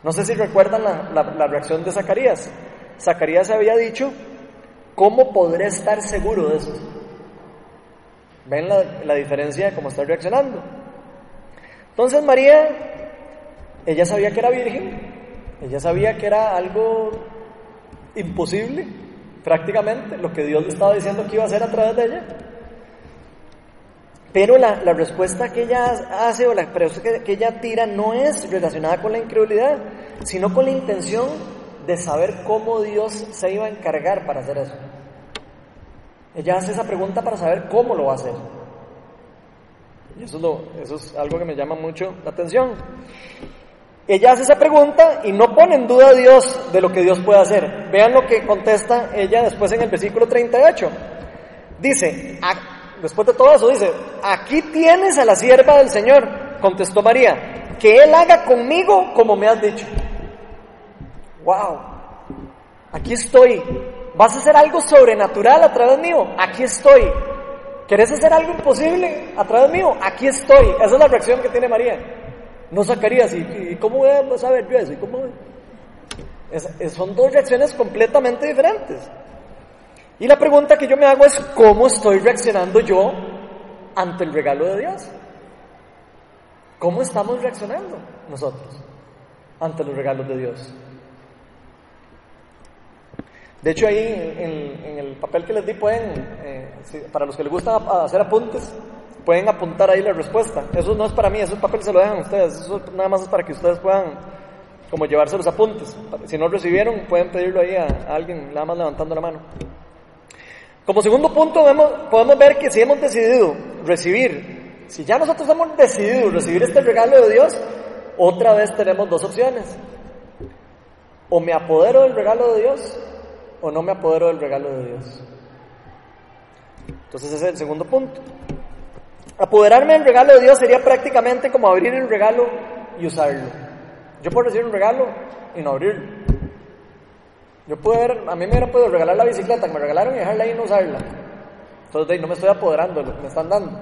No sé si recuerdan la reacción de Zacarías. Zacarías había dicho, ¿cómo podré estar seguro de esto? ¿Ven la, diferencia de cómo está reaccionando? Entonces María, ella sabía que era virgen, ella sabía que era algo imposible, prácticamente, lo que Dios le estaba diciendo que iba a hacer a través de ella. Pero la, la respuesta que ella hace o la respuesta que, que ella tira no es relacionada con la incredulidad, sino con la intención de saber cómo Dios se iba a encargar para hacer eso. Ella hace esa pregunta para saber cómo lo va a hacer. Y eso es, lo, eso es algo que me llama mucho la atención. Ella hace esa pregunta y no pone en duda a Dios de lo que Dios puede hacer. Vean lo que contesta ella después en el versículo 38. Dice, después de todo eso, dice, aquí tienes a la sierva del Señor, contestó María, que Él haga conmigo como me has dicho wow, aquí estoy. ¿Vas a hacer algo sobrenatural a través mío? Aquí estoy. ¿Querés hacer algo imposible a través mío? Aquí estoy. Esa es la reacción que tiene María. No sacarías, ¿y, cómo voy a saber yo eso? cómo? son dos reacciones completamente diferentes. Y la pregunta que yo me hago es, ¿cómo estoy reaccionando yo ante el regalo de Dios? ¿Cómo estamos reaccionando nosotros ante los regalos de Dios? De hecho, ahí en, el papel que les di pueden, eh, para los que les gusta hacer apuntes, pueden apuntar ahí la respuesta. Eso no es para mí, ese papel se lo dejan ustedes. Eso nada más es para que ustedes puedan como llevarse los apuntes. Si no recibieron, pueden pedirlo ahí a, alguien, nada más levantando la mano. Como segundo punto, podemos ver que si hemos decidido recibir, si ya nosotros hemos decidido recibir este regalo de Dios, otra vez tenemos dos opciones. O me apodero del regalo de Dios, o no me apodero del regalo de Dios. Entonces ese es el segundo punto. Apoderarme del regalo de Dios sería prácticamente como abrir el regalo y usarlo. Yo puedo recibir un regalo y no abrirlo. Yo puedo a mí me hubiera podido regalar la bicicleta que me regalaron y dejarla ahí y no usarla. Entonces no me estoy apoderando de lo que me están dando.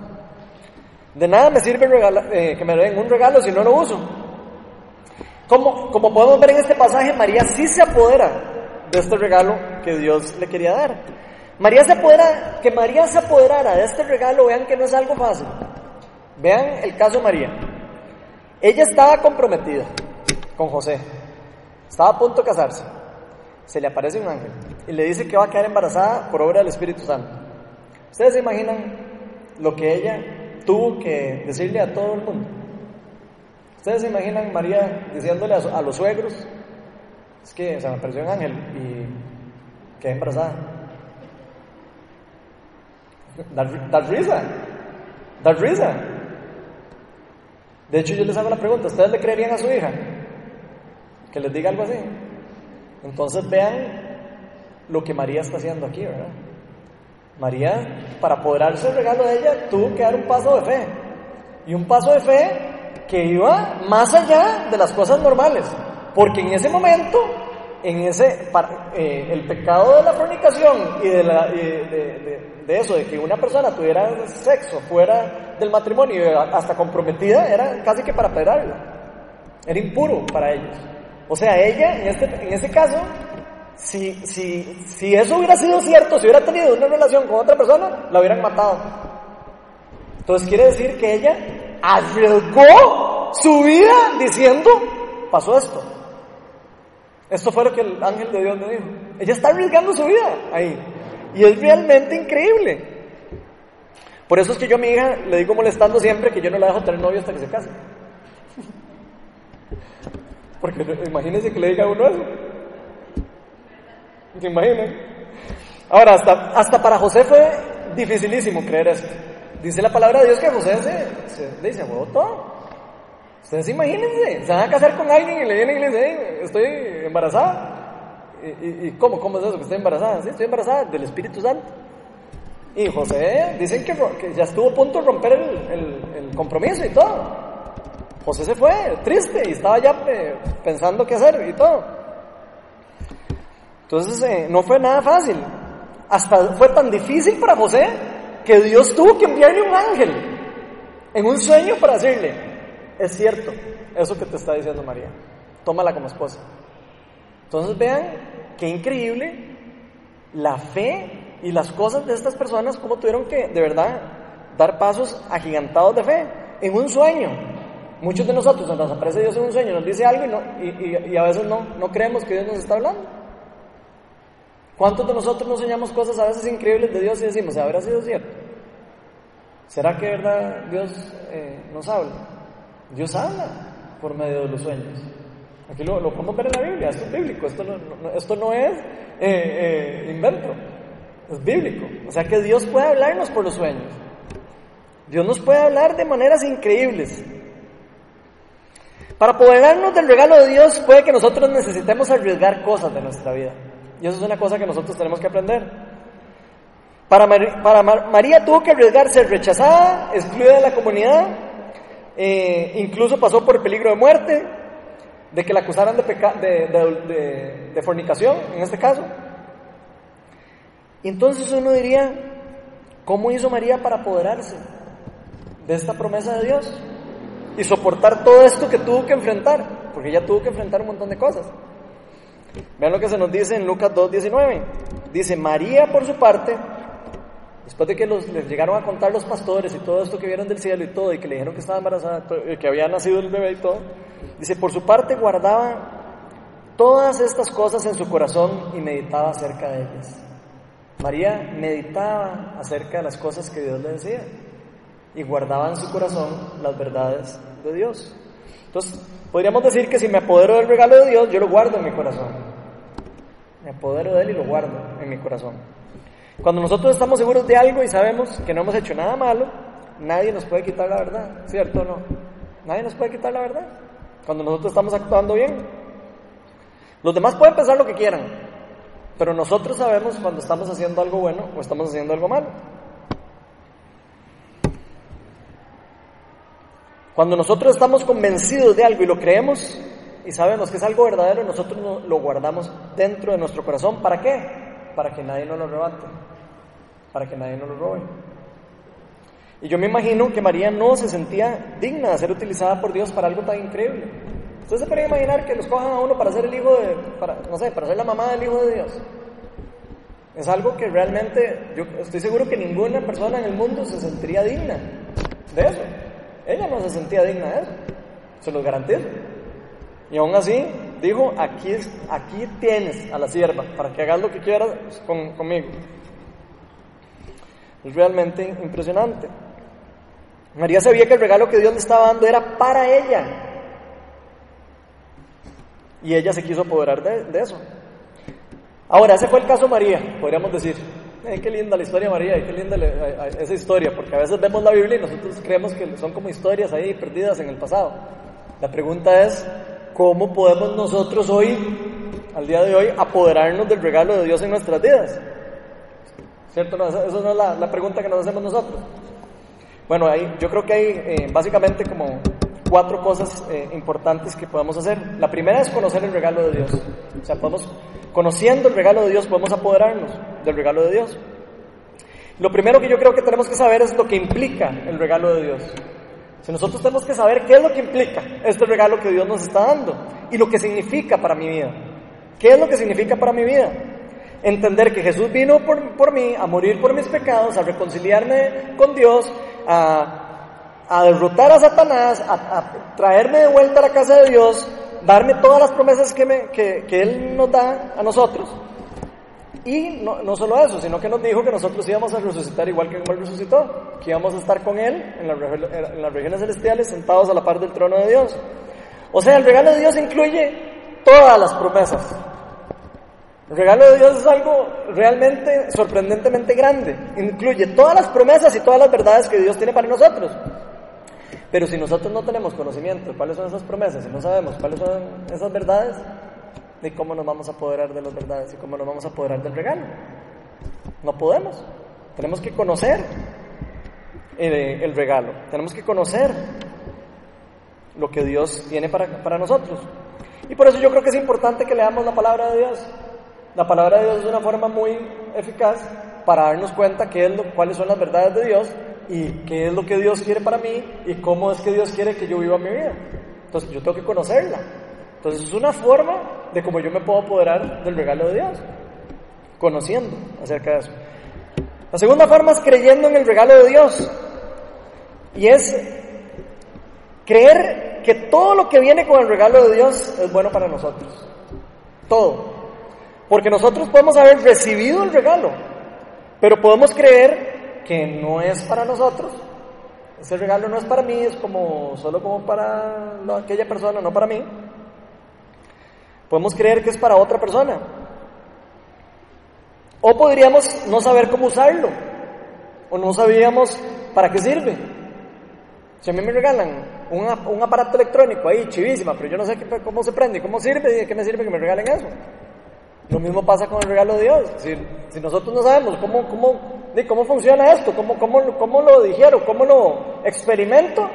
De nada me sirve eh, que me den un regalo si no lo uso. Como, como podemos ver en este pasaje, María sí se apodera de este regalo que Dios le quería dar. María se apodera, que María se apoderara de este regalo, vean que no es algo fácil. Vean el caso María. Ella estaba comprometida con José. Estaba a punto de casarse. Se le aparece un ángel y le dice que va a quedar embarazada por obra del Espíritu Santo. ¿Ustedes se imaginan lo que ella tuvo que decirle a todo el mundo? ¿Ustedes se imaginan María diciéndole a, los suegros? Es que se me apareció un ángel y quedé embarazada. Da, risa. Da risa. De hecho, yo les hago la pregunta, ¿ustedes le creerían a su hija? que les diga algo así. Entonces vean lo que María está haciendo aquí, ¿verdad? María, para apoderarse del regalo de ella, tuvo que dar un paso de fe. Y un paso de fe que iba más allá de las cosas normales. Porque en ese momento, en ese, eh, el pecado de la fornicación y, de, de, eso, de que una persona tuviera sexo fuera del matrimonio, hasta comprometida, era casi que para apedrearla. Era impuro para ellos. O sea, ella, en este, en este caso, si, si, si eso hubiera sido cierto, si hubiera tenido una relación con otra persona, la hubieran matado. Entonces quiere decir que ella arriesgó su vida diciendo, pasó esto. Esto fue lo que el ángel de Dios me dijo. Ella está arriesgando su vida ahí. Y es realmente increíble. Por eso es que yo a mi hija le digo molestando siempre que yo no la dejo tener novio hasta que se case. <laughs> Porque imagínense que le diga a uno eso. ¿Se imaginan? Ahora, hasta, hasta para José fue dificilísimo creer eso. Dice la palabra de Dios que José se, se dice, todo. Ustedes imagínense, se van a casar con alguien y le vienen y le dicen, estoy embarazada. ¿Y, cómo? ¿Cómo es eso que estoy embarazada? Estoy embarazada del Espíritu Santo. Y José, dicen que, ya estuvo a punto de romper el compromiso y todo. José se fue triste y estaba ya eh, pensando qué hacer y todo. Entonces eh, no fue nada fácil. Hasta fue tan difícil para José que Dios tuvo que enviarle un ángel en un sueño para decirle, es cierto, eso que te está diciendo María, tómala como esposa. Entonces vean qué increíble la fe y las cosas de estas personas, cómo tuvieron que de verdad dar pasos agigantados de fe en un sueño. Muchos de nosotros nos aparece Dios en un sueño, nos dice algo y, y, a veces no, no creemos que Dios nos está hablando. ¿Cuántos de nosotros nos soñamos cosas a veces increíbles de Dios y decimos, ¿habrá sido cierto? ¿Será que verdad Dios eh, nos habla? Dios habla por medio de los sueños. Aquí lo, lo podemos ver en la Biblia, esto es bíblico, esto no, esto no es eh, eh, invento, es bíblico. O sea que Dios puede hablarnos por los sueños. Dios nos puede hablar de maneras increíbles. Para apoderarnos del regalo de Dios puede que nosotros necesitemos arriesgar cosas de nuestra vida. Y eso es una cosa que nosotros tenemos que aprender. Para, para María tuvo que arriesgar ser rechazada, excluida de la comunidad, eh, incluso pasó por peligro de muerte, de que la acusaran de, de, de fornicación, en este caso. Entonces uno diría, ¿cómo hizo María para apoderarse de esta promesa de Dios? y soportar todo esto que tuvo que enfrentar, porque ella tuvo que enfrentar un montón de cosas. Vean lo que se nos dice en Lucas 2.19. Dice, María por su parte, después de que los, les llegaron a contar los pastores y todo esto que vieron del cielo y todo, y que le dijeron que estaba embarazada, que había nacido el bebé y todo, dice, por su parte guardaba todas estas cosas en su corazón y meditaba acerca de ellas. María meditaba acerca de las cosas que Dios le decía y guardaba en su corazón las verdades de Dios. Entonces, podríamos decir que si me apodero del regalo de Dios, yo lo guardo en mi corazón. Me apodero de Él y lo guardo en mi corazón. Cuando nosotros estamos seguros de algo y sabemos que no hemos hecho nada malo, nadie nos puede quitar la verdad, ¿cierto o no? Nadie nos puede quitar la verdad. Cuando nosotros estamos actuando bien. Los demás pueden pensar lo que quieran, pero nosotros sabemos cuando estamos haciendo algo bueno o estamos haciendo algo malo. Cuando nosotros estamos convencidos de algo y lo creemos y sabemos que es algo verdadero, nosotros lo guardamos dentro de nuestro corazón. ¿Para qué? Para que nadie nos lo rebate, para que nadie nos lo robe. Y yo me imagino que María no se sentía digna de ser utilizada por Dios para algo tan increíble. Ustedes se pueden imaginar que los cojan a uno para ser el hijo de, para, no sé, para ser la mamá del hijo de Dios. Es algo que realmente, yo estoy seguro que ninguna persona en el mundo se sentiría digna de eso. Ella no se sentía digna de eso, se lo garantizo. Y aún así dijo, aquí, aquí tienes a la sierva para que hagas lo que quieras conmigo. Es realmente impresionante. María sabía que el regalo que Dios le estaba dando era para ella. Y ella se quiso apoderar de, de eso. Ahora, ese fue el caso de María, podríamos decir qué linda la historia de María, qué linda esa historia, porque a veces vemos la Biblia y nosotros creemos que son como historias ahí perdidas en el pasado. La pregunta es, ¿cómo podemos nosotros hoy, al día de hoy, apoderarnos del regalo de Dios en nuestras vidas? ¿Cierto? Eso no es la, pregunta que nos hacemos nosotros. Bueno, ahí, yo creo que hay eh, básicamente como cuatro cosas eh, importantes que podemos hacer. La primera es conocer el regalo de Dios. O sea, podemos Conociendo el regalo de Dios podemos apoderarnos del regalo de Dios. Lo primero que yo creo que tenemos que saber es lo que implica el regalo de Dios. Si nosotros tenemos que saber qué es lo que implica este regalo que Dios nos está dando y lo que significa para mi vida. ¿Qué es lo que significa para mi vida? Entender que Jesús vino por, mí a morir por mis pecados, a reconciliarme con Dios, a, derrotar a Satanás, a, traerme de vuelta a la casa de Dios, darme todas las promesas que, me, que, que Él nos da a nosotros. Y no, no, solo eso, sino que nos dijo que nosotros íbamos a resucitar igual que Él resucitó, que íbamos a estar con Él en, en las regiones celestiales sentados a la par del trono de Dios. O sea, el regalo de Dios incluye todas las promesas. El regalo de Dios es algo realmente sorprendentemente grande. Incluye todas las promesas y todas las verdades que Dios tiene para nosotros. Pero si nosotros no tenemos conocimiento de cuáles son esas promesas y no sabemos cuáles son esas verdades, ¿de cómo nos vamos a apoderar de las verdades y cómo nos vamos a apoderar del regalo? No podemos. Tenemos que conocer el, el regalo. Tenemos que conocer lo que Dios tiene para, para nosotros. Y por eso yo creo que es importante que leamos la palabra de Dios. La palabra de Dios es una forma muy eficaz para darnos cuenta qué es lo, cuáles son las verdades de Dios y qué es lo que Dios quiere para mí y cómo es que Dios quiere que yo viva mi vida. Entonces yo tengo que conocerla. Entonces es una forma de cómo yo me puedo apoderar del regalo de Dios, conociendo acerca de eso. La segunda forma es creyendo en el regalo de Dios. Y es creer que todo lo que viene con el regalo de Dios es bueno para nosotros. Todo. Porque nosotros podemos haber recibido el regalo, pero podemos creer que no es para nosotros. Ese regalo no es para mí, es como solo como para aquella persona, no para mí. Podemos creer que es para otra persona. O podríamos no saber cómo usarlo. O no sabíamos para qué sirve. Si a mí me regalan un, un aparato electrónico ahí, chivísima, pero yo no sé cómo se prende, cómo sirve, ¿de qué me sirve que me regalen eso? Lo mismo pasa con el regalo de Dios. Si, si nosotros no sabemos cómo, cómo cómo funciona esto, cómo, cómo, cómo lo dijeron, cómo lo experimento,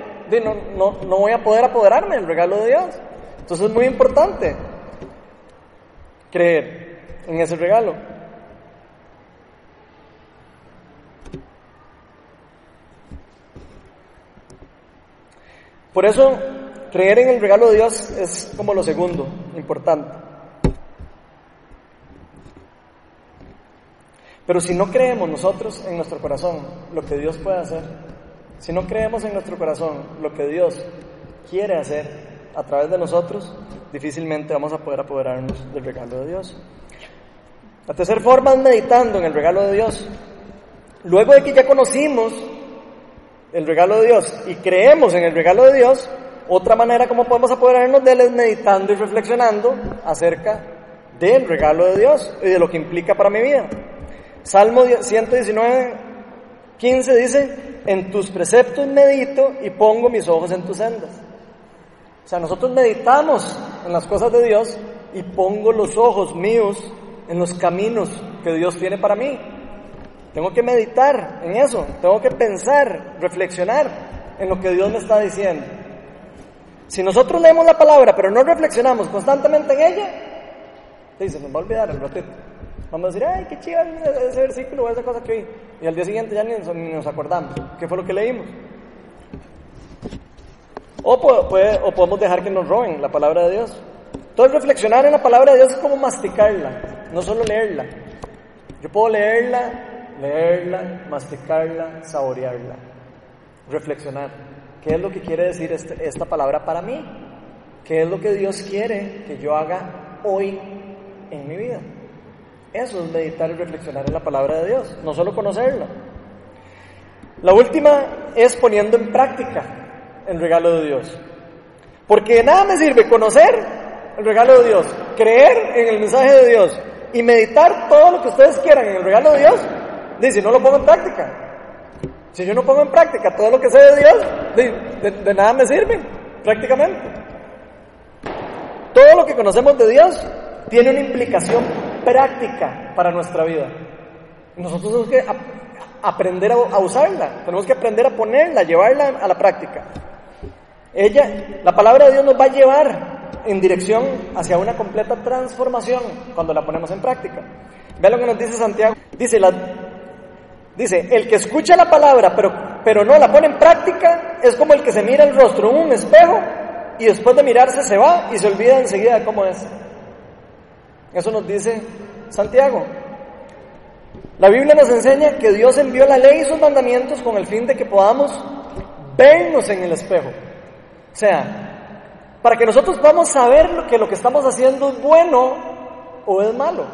no, no, no voy a poder apoderarme del regalo de Dios. Entonces es muy importante creer en ese regalo. Por eso, creer en el regalo de Dios es como lo segundo, importante. Pero si no creemos nosotros en nuestro corazón lo que Dios puede hacer, si no creemos en nuestro corazón lo que Dios quiere hacer a través de nosotros, difícilmente vamos a poder apoderarnos del regalo de Dios. La tercera forma es meditando en el regalo de Dios. Luego de que ya conocimos el regalo de Dios y creemos en el regalo de Dios, otra manera como podemos apoderarnos de él es meditando y reflexionando acerca del regalo de Dios y de lo que implica para mi vida. Salmo 119, 15 dice, en tus preceptos medito y pongo mis ojos en tus sendas. O sea, nosotros meditamos en las cosas de Dios y pongo los ojos míos en los caminos que Dios tiene para mí. Tengo que meditar en eso, tengo que pensar, reflexionar en lo que Dios me está diciendo. Si nosotros leemos la palabra pero no reflexionamos constantemente en ella, se nos va a olvidar el ratito. Vamos a decir, ay, qué chido ese versículo o esa cosa que oí. Y al día siguiente ya ni nos, acordamos qué fue lo que leímos. O, podemos dejar que nos roben la palabra de Dios. Entonces reflexionar en la palabra de Dios es como masticarla, no solo leerla. Yo puedo leerla, leerla, masticarla, saborearla, reflexionar. ¿Qué es lo que quiere decir este, esta palabra para mí? ¿Qué es lo que Dios quiere que yo haga hoy en mi vida? Eso es meditar y reflexionar en la palabra de Dios, no solo conocerla. La última es poniendo en práctica el regalo de Dios. Porque de nada me sirve conocer el regalo de Dios, creer en el mensaje de Dios y meditar todo lo que ustedes quieran en el regalo de Dios, dice, no lo pongo en práctica. Si yo no pongo en práctica todo lo que sé de Dios, de, nada me sirve, prácticamente. Todo lo que conocemos de Dios tiene una implicación práctica para nuestra vida. Nosotros tenemos que aprender a, usarla, tenemos que aprender a ponerla, llevarla a la práctica. Ella, la palabra de Dios nos va a llevar en dirección hacia una completa transformación cuando la ponemos en práctica. Vean lo que nos dice Santiago. Dice, la, dice, el que escucha la palabra pero, pero no la pone en práctica es como el que se mira el rostro en un espejo y después de mirarse se va y se olvida enseguida de cómo es. Eso nos dice Santiago. La Biblia nos enseña que Dios envió la ley y sus mandamientos con el fin de que podamos vernos en el espejo. O sea, para que nosotros podamos saber que lo que estamos haciendo es bueno o es malo.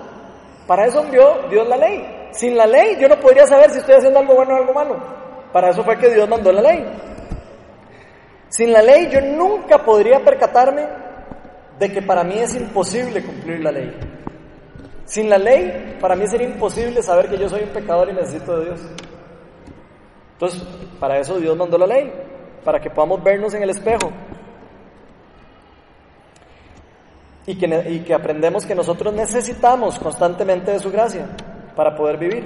Para eso envió Dios la ley. Sin la ley yo no podría saber si estoy haciendo algo bueno o algo malo. Para eso fue que Dios mandó la ley. Sin la ley yo nunca podría percatarme de que para mí es imposible cumplir la ley. Sin la ley, para mí sería imposible saber que yo soy un pecador y necesito de Dios. Entonces, para eso Dios mandó la ley, para que podamos vernos en el espejo y que, aprendemos que nosotros necesitamos constantemente de su gracia para poder vivir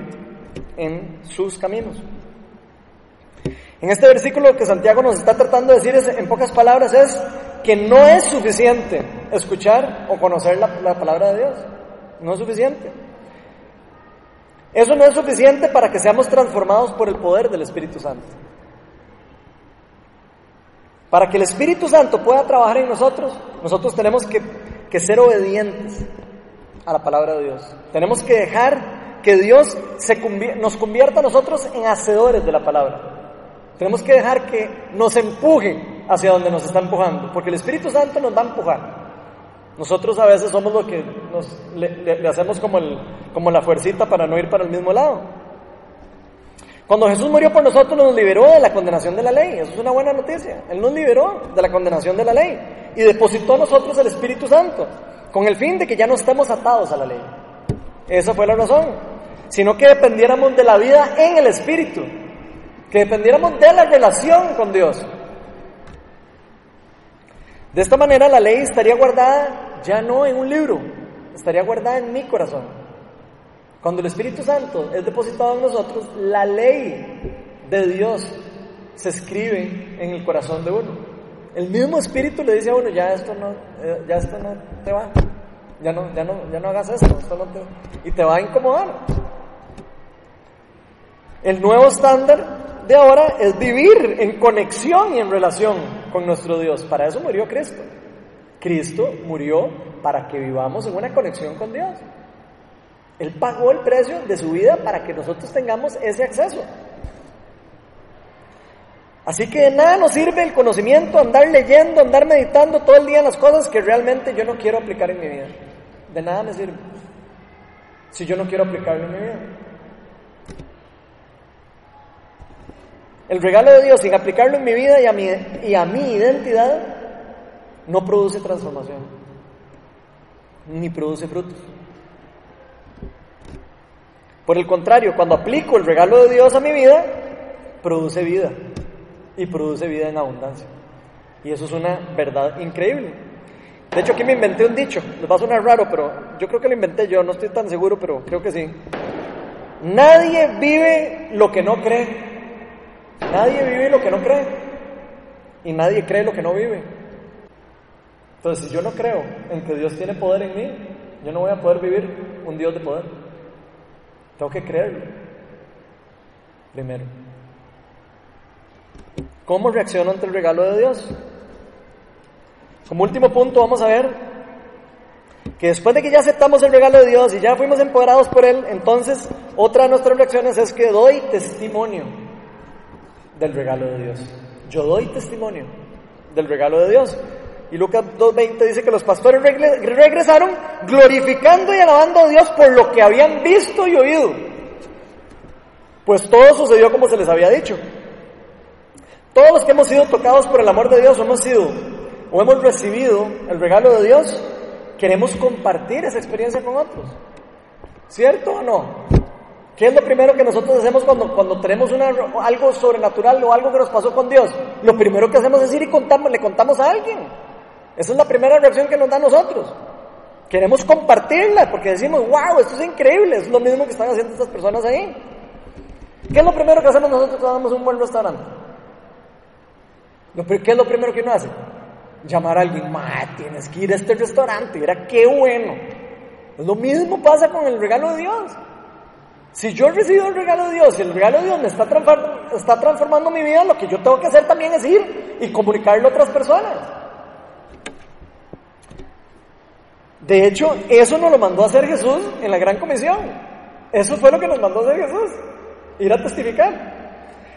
en sus caminos. En este versículo que Santiago nos está tratando de decir en pocas palabras es que no es suficiente escuchar o conocer la, palabra de Dios. No es suficiente. Eso no es suficiente para que seamos transformados por el poder del Espíritu Santo. Para que el Espíritu Santo pueda trabajar en nosotros, nosotros tenemos que ser obedientes a la palabra de Dios. Tenemos que dejar que Dios se nos convierta nosotros en hacedores de la palabra. Tenemos que dejar que nos empuje hacia donde nos está empujando, porque el Espíritu Santo nos va a empujar. Nosotros a veces somos lo que nos, le, hacemos como, como la fuercita para no ir para el mismo lado. Cuando Jesús murió por nosotros nos liberó de la condenación de la ley. Eso es una buena noticia. Él nos liberó de la condenación de la ley y depositó a nosotros el Espíritu Santo, con el fin de que ya no estemos atados a la ley. Esa fue la razón. Sino que dependiéramos de la vida en el Espíritu, que dependiéramos de la relación con Dios. De esta manera la ley estaría guardada ya no en un libro, estaría guardada en mi corazón. Cuando el Espíritu Santo es depositado en nosotros, la ley de Dios se escribe en el corazón de uno. El mismo espíritu le dice a uno, ya esto no, eh, ya esto no te va, ya no, ya no, ya no hagas esto, esto no te, y te va a incomodar. El nuevo estándar de ahora es vivir en conexión y en relación con nuestro Dios. Para eso murió Cristo. Cristo murió para que vivamos en una conexión con Dios. Él pagó el precio de su vida para que nosotros tengamos ese acceso. Así que de nada nos sirve el conocimiento, andar leyendo, andar meditando todo el día en las cosas que realmente yo no quiero aplicar en mi vida. De nada me sirve si yo no quiero aplicarlo en mi vida. El regalo de Dios sin aplicarlo en mi vida y a mi, y a mi identidad no produce transformación, ni produce frutos. Por el contrario, cuando aplico el regalo de Dios a mi vida, produce vida y produce vida en abundancia. Y eso es una verdad increíble. De hecho, aquí me inventé un dicho, les va a sonar raro, pero yo creo que lo inventé yo, no estoy tan seguro, pero creo que sí. Nadie vive lo que no cree. Nadie vive lo que no cree. Y nadie cree lo que no vive. Entonces, si yo no creo en que Dios tiene poder en mí, yo no voy a poder vivir un Dios de poder. Tengo que creerlo. Primero. ¿Cómo reacciono ante el regalo de Dios? Como último punto vamos a ver que después de que ya aceptamos el regalo de Dios y ya fuimos empoderados por Él, entonces otra de nuestras reacciones es que doy testimonio del regalo de Dios. Yo doy testimonio del regalo de Dios. Y Lucas 2.20 dice que los pastores regresaron glorificando y alabando a Dios por lo que habían visto y oído. Pues todo sucedió como se les había dicho. Todos los que hemos sido tocados por el amor de Dios hemos sido o hemos recibido el regalo de Dios, queremos compartir esa experiencia con otros. ¿Cierto o no? ¿Qué es lo primero que nosotros hacemos cuando, cuando tenemos algo sobrenatural o algo que nos pasó con Dios? Lo primero que hacemos es ir y contamos, le contamos a alguien. Esa es la primera reacción que nos da a nosotros. Queremos compartirla porque decimos, wow, esto es increíble, es lo mismo que están haciendo estas personas ahí. ¿Qué es lo primero que hacemos nosotros cuando un buen restaurante? ¿Qué es lo primero que uno hace? Llamar a alguien, ma, tienes que ir a este restaurante, mira qué bueno. Lo mismo pasa con el regalo de Dios. Si yo recibo el regalo de Dios y el regalo de Dios me está, está transformando mi vida, lo que yo tengo que hacer también es ir y comunicarlo a otras personas. De hecho, eso nos lo mandó a hacer Jesús en la gran comisión. Eso fue lo que nos mandó a hacer Jesús, ir a testificar.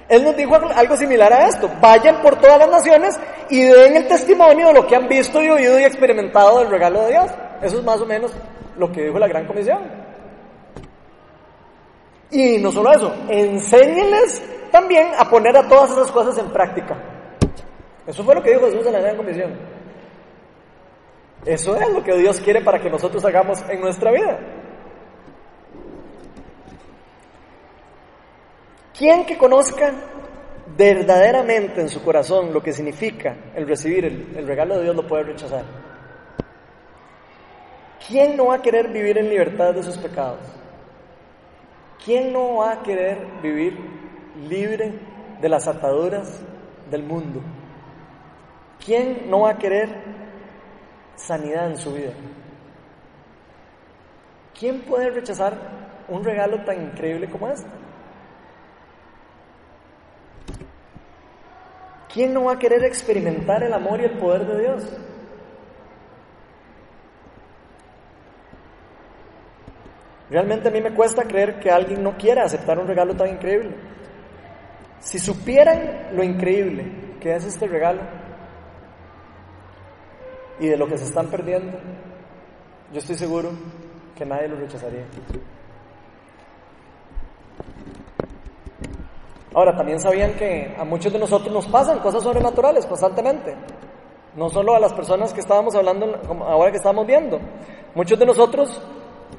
Él nos dijo algo similar a esto, vayan por todas las naciones y den el testimonio de lo que han visto y oído y experimentado del regalo de Dios. Eso es más o menos lo que dijo la gran comisión. Y no solo eso, enséñenles también a poner a todas esas cosas en práctica. Eso fue lo que dijo Jesús en la gran comisión. Eso es lo que Dios quiere para que nosotros hagamos en nuestra vida. ¿Quién que conozca verdaderamente en su corazón lo que significa el recibir el, regalo de Dios lo puede rechazar? ¿Quién no va a querer vivir en libertad de sus pecados? ¿Quién no va a querer vivir libre de las ataduras del mundo? ¿Quién no va a querer sanidad en su vida? ¿Quién puede rechazar un regalo tan increíble como este? ¿Quién no va a querer experimentar el amor y el poder de Dios? Realmente a mí me cuesta creer que alguien no quiera aceptar un regalo tan increíble. Si supieran lo increíble que es este regalo y de lo que se están perdiendo, yo estoy seguro que nadie lo rechazaría. Ahora, también sabían que a muchos de nosotros nos pasan cosas sobrenaturales constantemente. No solo a las personas que estábamos hablando ahora que estamos viendo. Muchos de nosotros,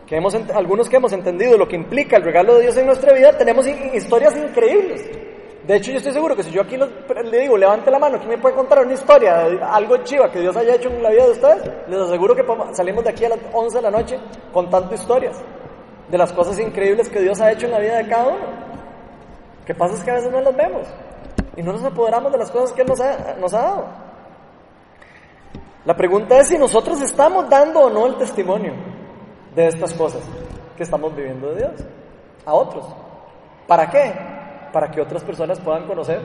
que hemos, algunos que hemos entendido lo que implica el regalo de Dios en nuestra vida, tenemos historias increíbles. De hecho, yo estoy seguro que si yo aquí le digo, levante la mano, ¿quién me puede contar una historia, algo chiva que Dios haya hecho en la vida de ustedes? Les aseguro que salimos de aquí a las 11 de la noche contando historias de las cosas increíbles que Dios ha hecho en la vida de cada uno. ¿Qué pasa es que a veces no las vemos y no nos apoderamos de las cosas que Él nos ha, nos ha dado. La pregunta es si nosotros estamos dando o no el testimonio de estas cosas que estamos viviendo de Dios a otros. ¿Para qué? Para que otras personas puedan conocer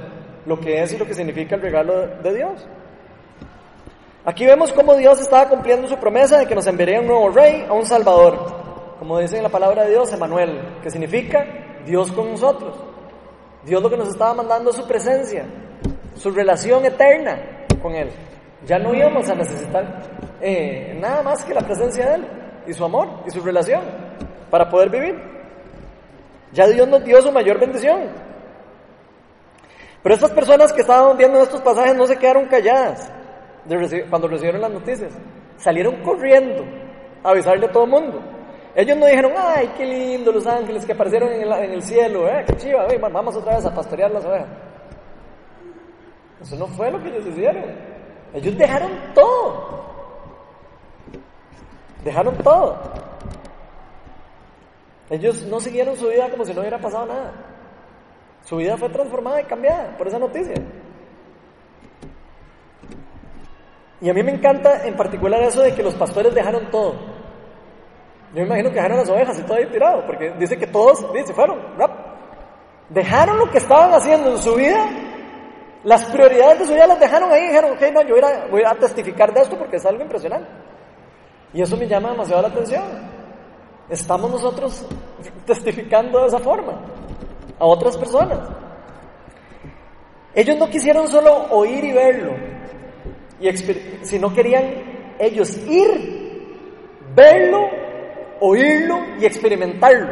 lo que es y lo que significa el regalo de Dios. Aquí vemos cómo Dios estaba cumpliendo su promesa de que nos enviaría un nuevo rey, a un salvador. Como dice en la palabra de Dios, Emanuel, que significa Dios con nosotros. Dios lo que nos estaba mandando es su presencia. su relación eterna con Él. Ya no íbamos a necesitar eh, nada más que la presencia de Él y su amor y su relación para poder vivir. Ya Dios nos dio su mayor bendición. Pero estas personas que estaban viendo estos pasajes no se quedaron calladas cuando recibieron las noticias. Salieron corriendo a avisarle a todo el mundo. Ellos no dijeron, ay, qué lindo los ángeles que aparecieron en el, cielo, eh, qué chiva, vamos otra vez a pastorear las ovejas. Eso no fue lo que ellos hicieron. Ellos dejaron todo. Dejaron todo. Ellos no siguieron su vida como si no hubiera pasado nada. Su vida fue transformada y cambiada por esa noticia. Y a mí me encanta en particular eso de que los pastores dejaron todo. Yo me imagino que dejaron las ovejas y todo ahí tirado, porque dice que todos se fueron. Dejaron lo que estaban haciendo en su vida, las prioridades de su vida las dejaron ahí y dijeron, ok, no, yo voy a, voy a testificar de esto porque es algo impresionante. Y eso me llama demasiado la atención. Estamos nosotros <laughs> testificando de esa forma a otras personas. Ellos no quisieron solo oír y verlo, y sino querían ellos ir, verlo, oírlo y experimentarlo.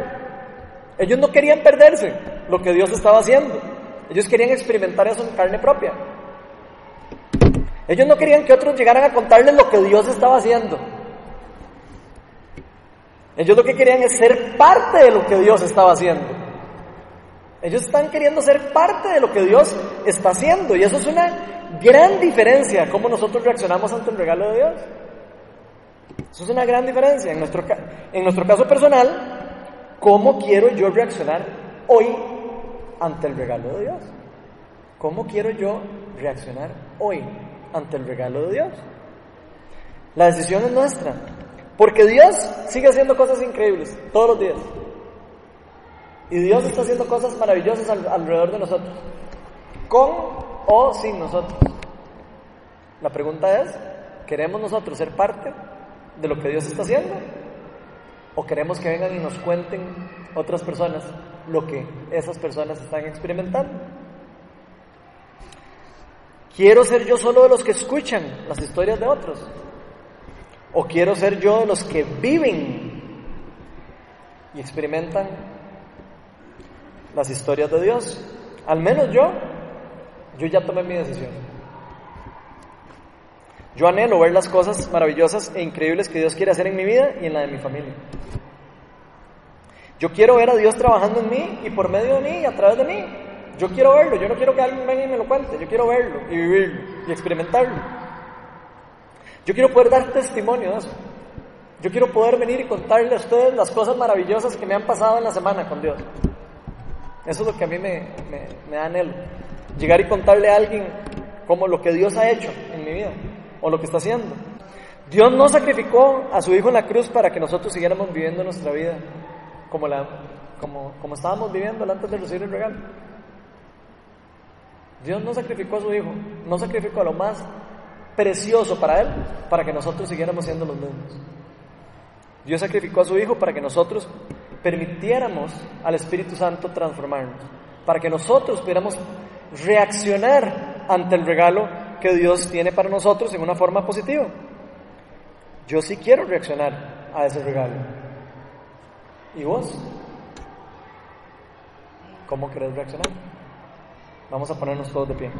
Ellos no querían perderse lo que Dios estaba haciendo. Ellos querían experimentar eso en carne propia. Ellos no querían que otros llegaran a contarles lo que Dios estaba haciendo. Ellos lo que querían es ser parte de lo que Dios estaba haciendo. Ellos están queriendo ser parte de lo que Dios está haciendo. Y eso es una gran diferencia, cómo nosotros reaccionamos ante el regalo de Dios. Eso es una gran diferencia. En nuestro, en nuestro caso personal, ¿cómo quiero yo reaccionar hoy ante el regalo de Dios? ¿Cómo quiero yo reaccionar hoy ante el regalo de Dios? La decisión es nuestra. Porque Dios sigue haciendo cosas increíbles todos los días. Y Dios está haciendo cosas maravillosas alrededor de nosotros. Con o sin nosotros. La pregunta es, ¿queremos nosotros ser parte de lo que Dios está haciendo? ¿O queremos que vengan y nos cuenten otras personas lo que esas personas están experimentando? ¿Quiero ser yo solo de los que escuchan las historias de otros? ¿O quiero ser yo de los que viven y experimentan las historias de Dios? Al menos yo, yo ya tomé mi decisión. Yo anhelo ver las cosas maravillosas e increíbles que Dios quiere hacer en mi vida y en la de mi familia. Yo quiero ver a Dios trabajando en mí y por medio de mí y a través de mí. Yo quiero verlo, yo no quiero que alguien venga y me lo cuente, yo quiero verlo y vivirlo y experimentarlo. Yo quiero poder dar testimonio de eso. Yo quiero poder venir y contarle a ustedes las cosas maravillosas que me han pasado en la semana con Dios. Eso es lo que a mí me, me, da anhelo. Llegar y contarle a alguien como lo que Dios ha hecho en mi vida o lo que está haciendo. Dios no sacrificó a su Hijo en la cruz para que nosotros siguiéramos viviendo nuestra vida como, la, como, como estábamos viviendo antes de recibir el regalo. Dios no sacrificó a su Hijo, no sacrificó a lo más precioso para Él, para que nosotros siguiéramos siendo los mismos. Dios sacrificó a su Hijo para que nosotros permitiéramos al Espíritu Santo transformarnos, para que nosotros pudiéramos reaccionar ante el regalo que Dios tiene para nosotros en una forma positiva. Yo sí quiero reaccionar a ese regalo. ¿Y vos? ¿Cómo querés reaccionar? Vamos a ponernos todos de pie.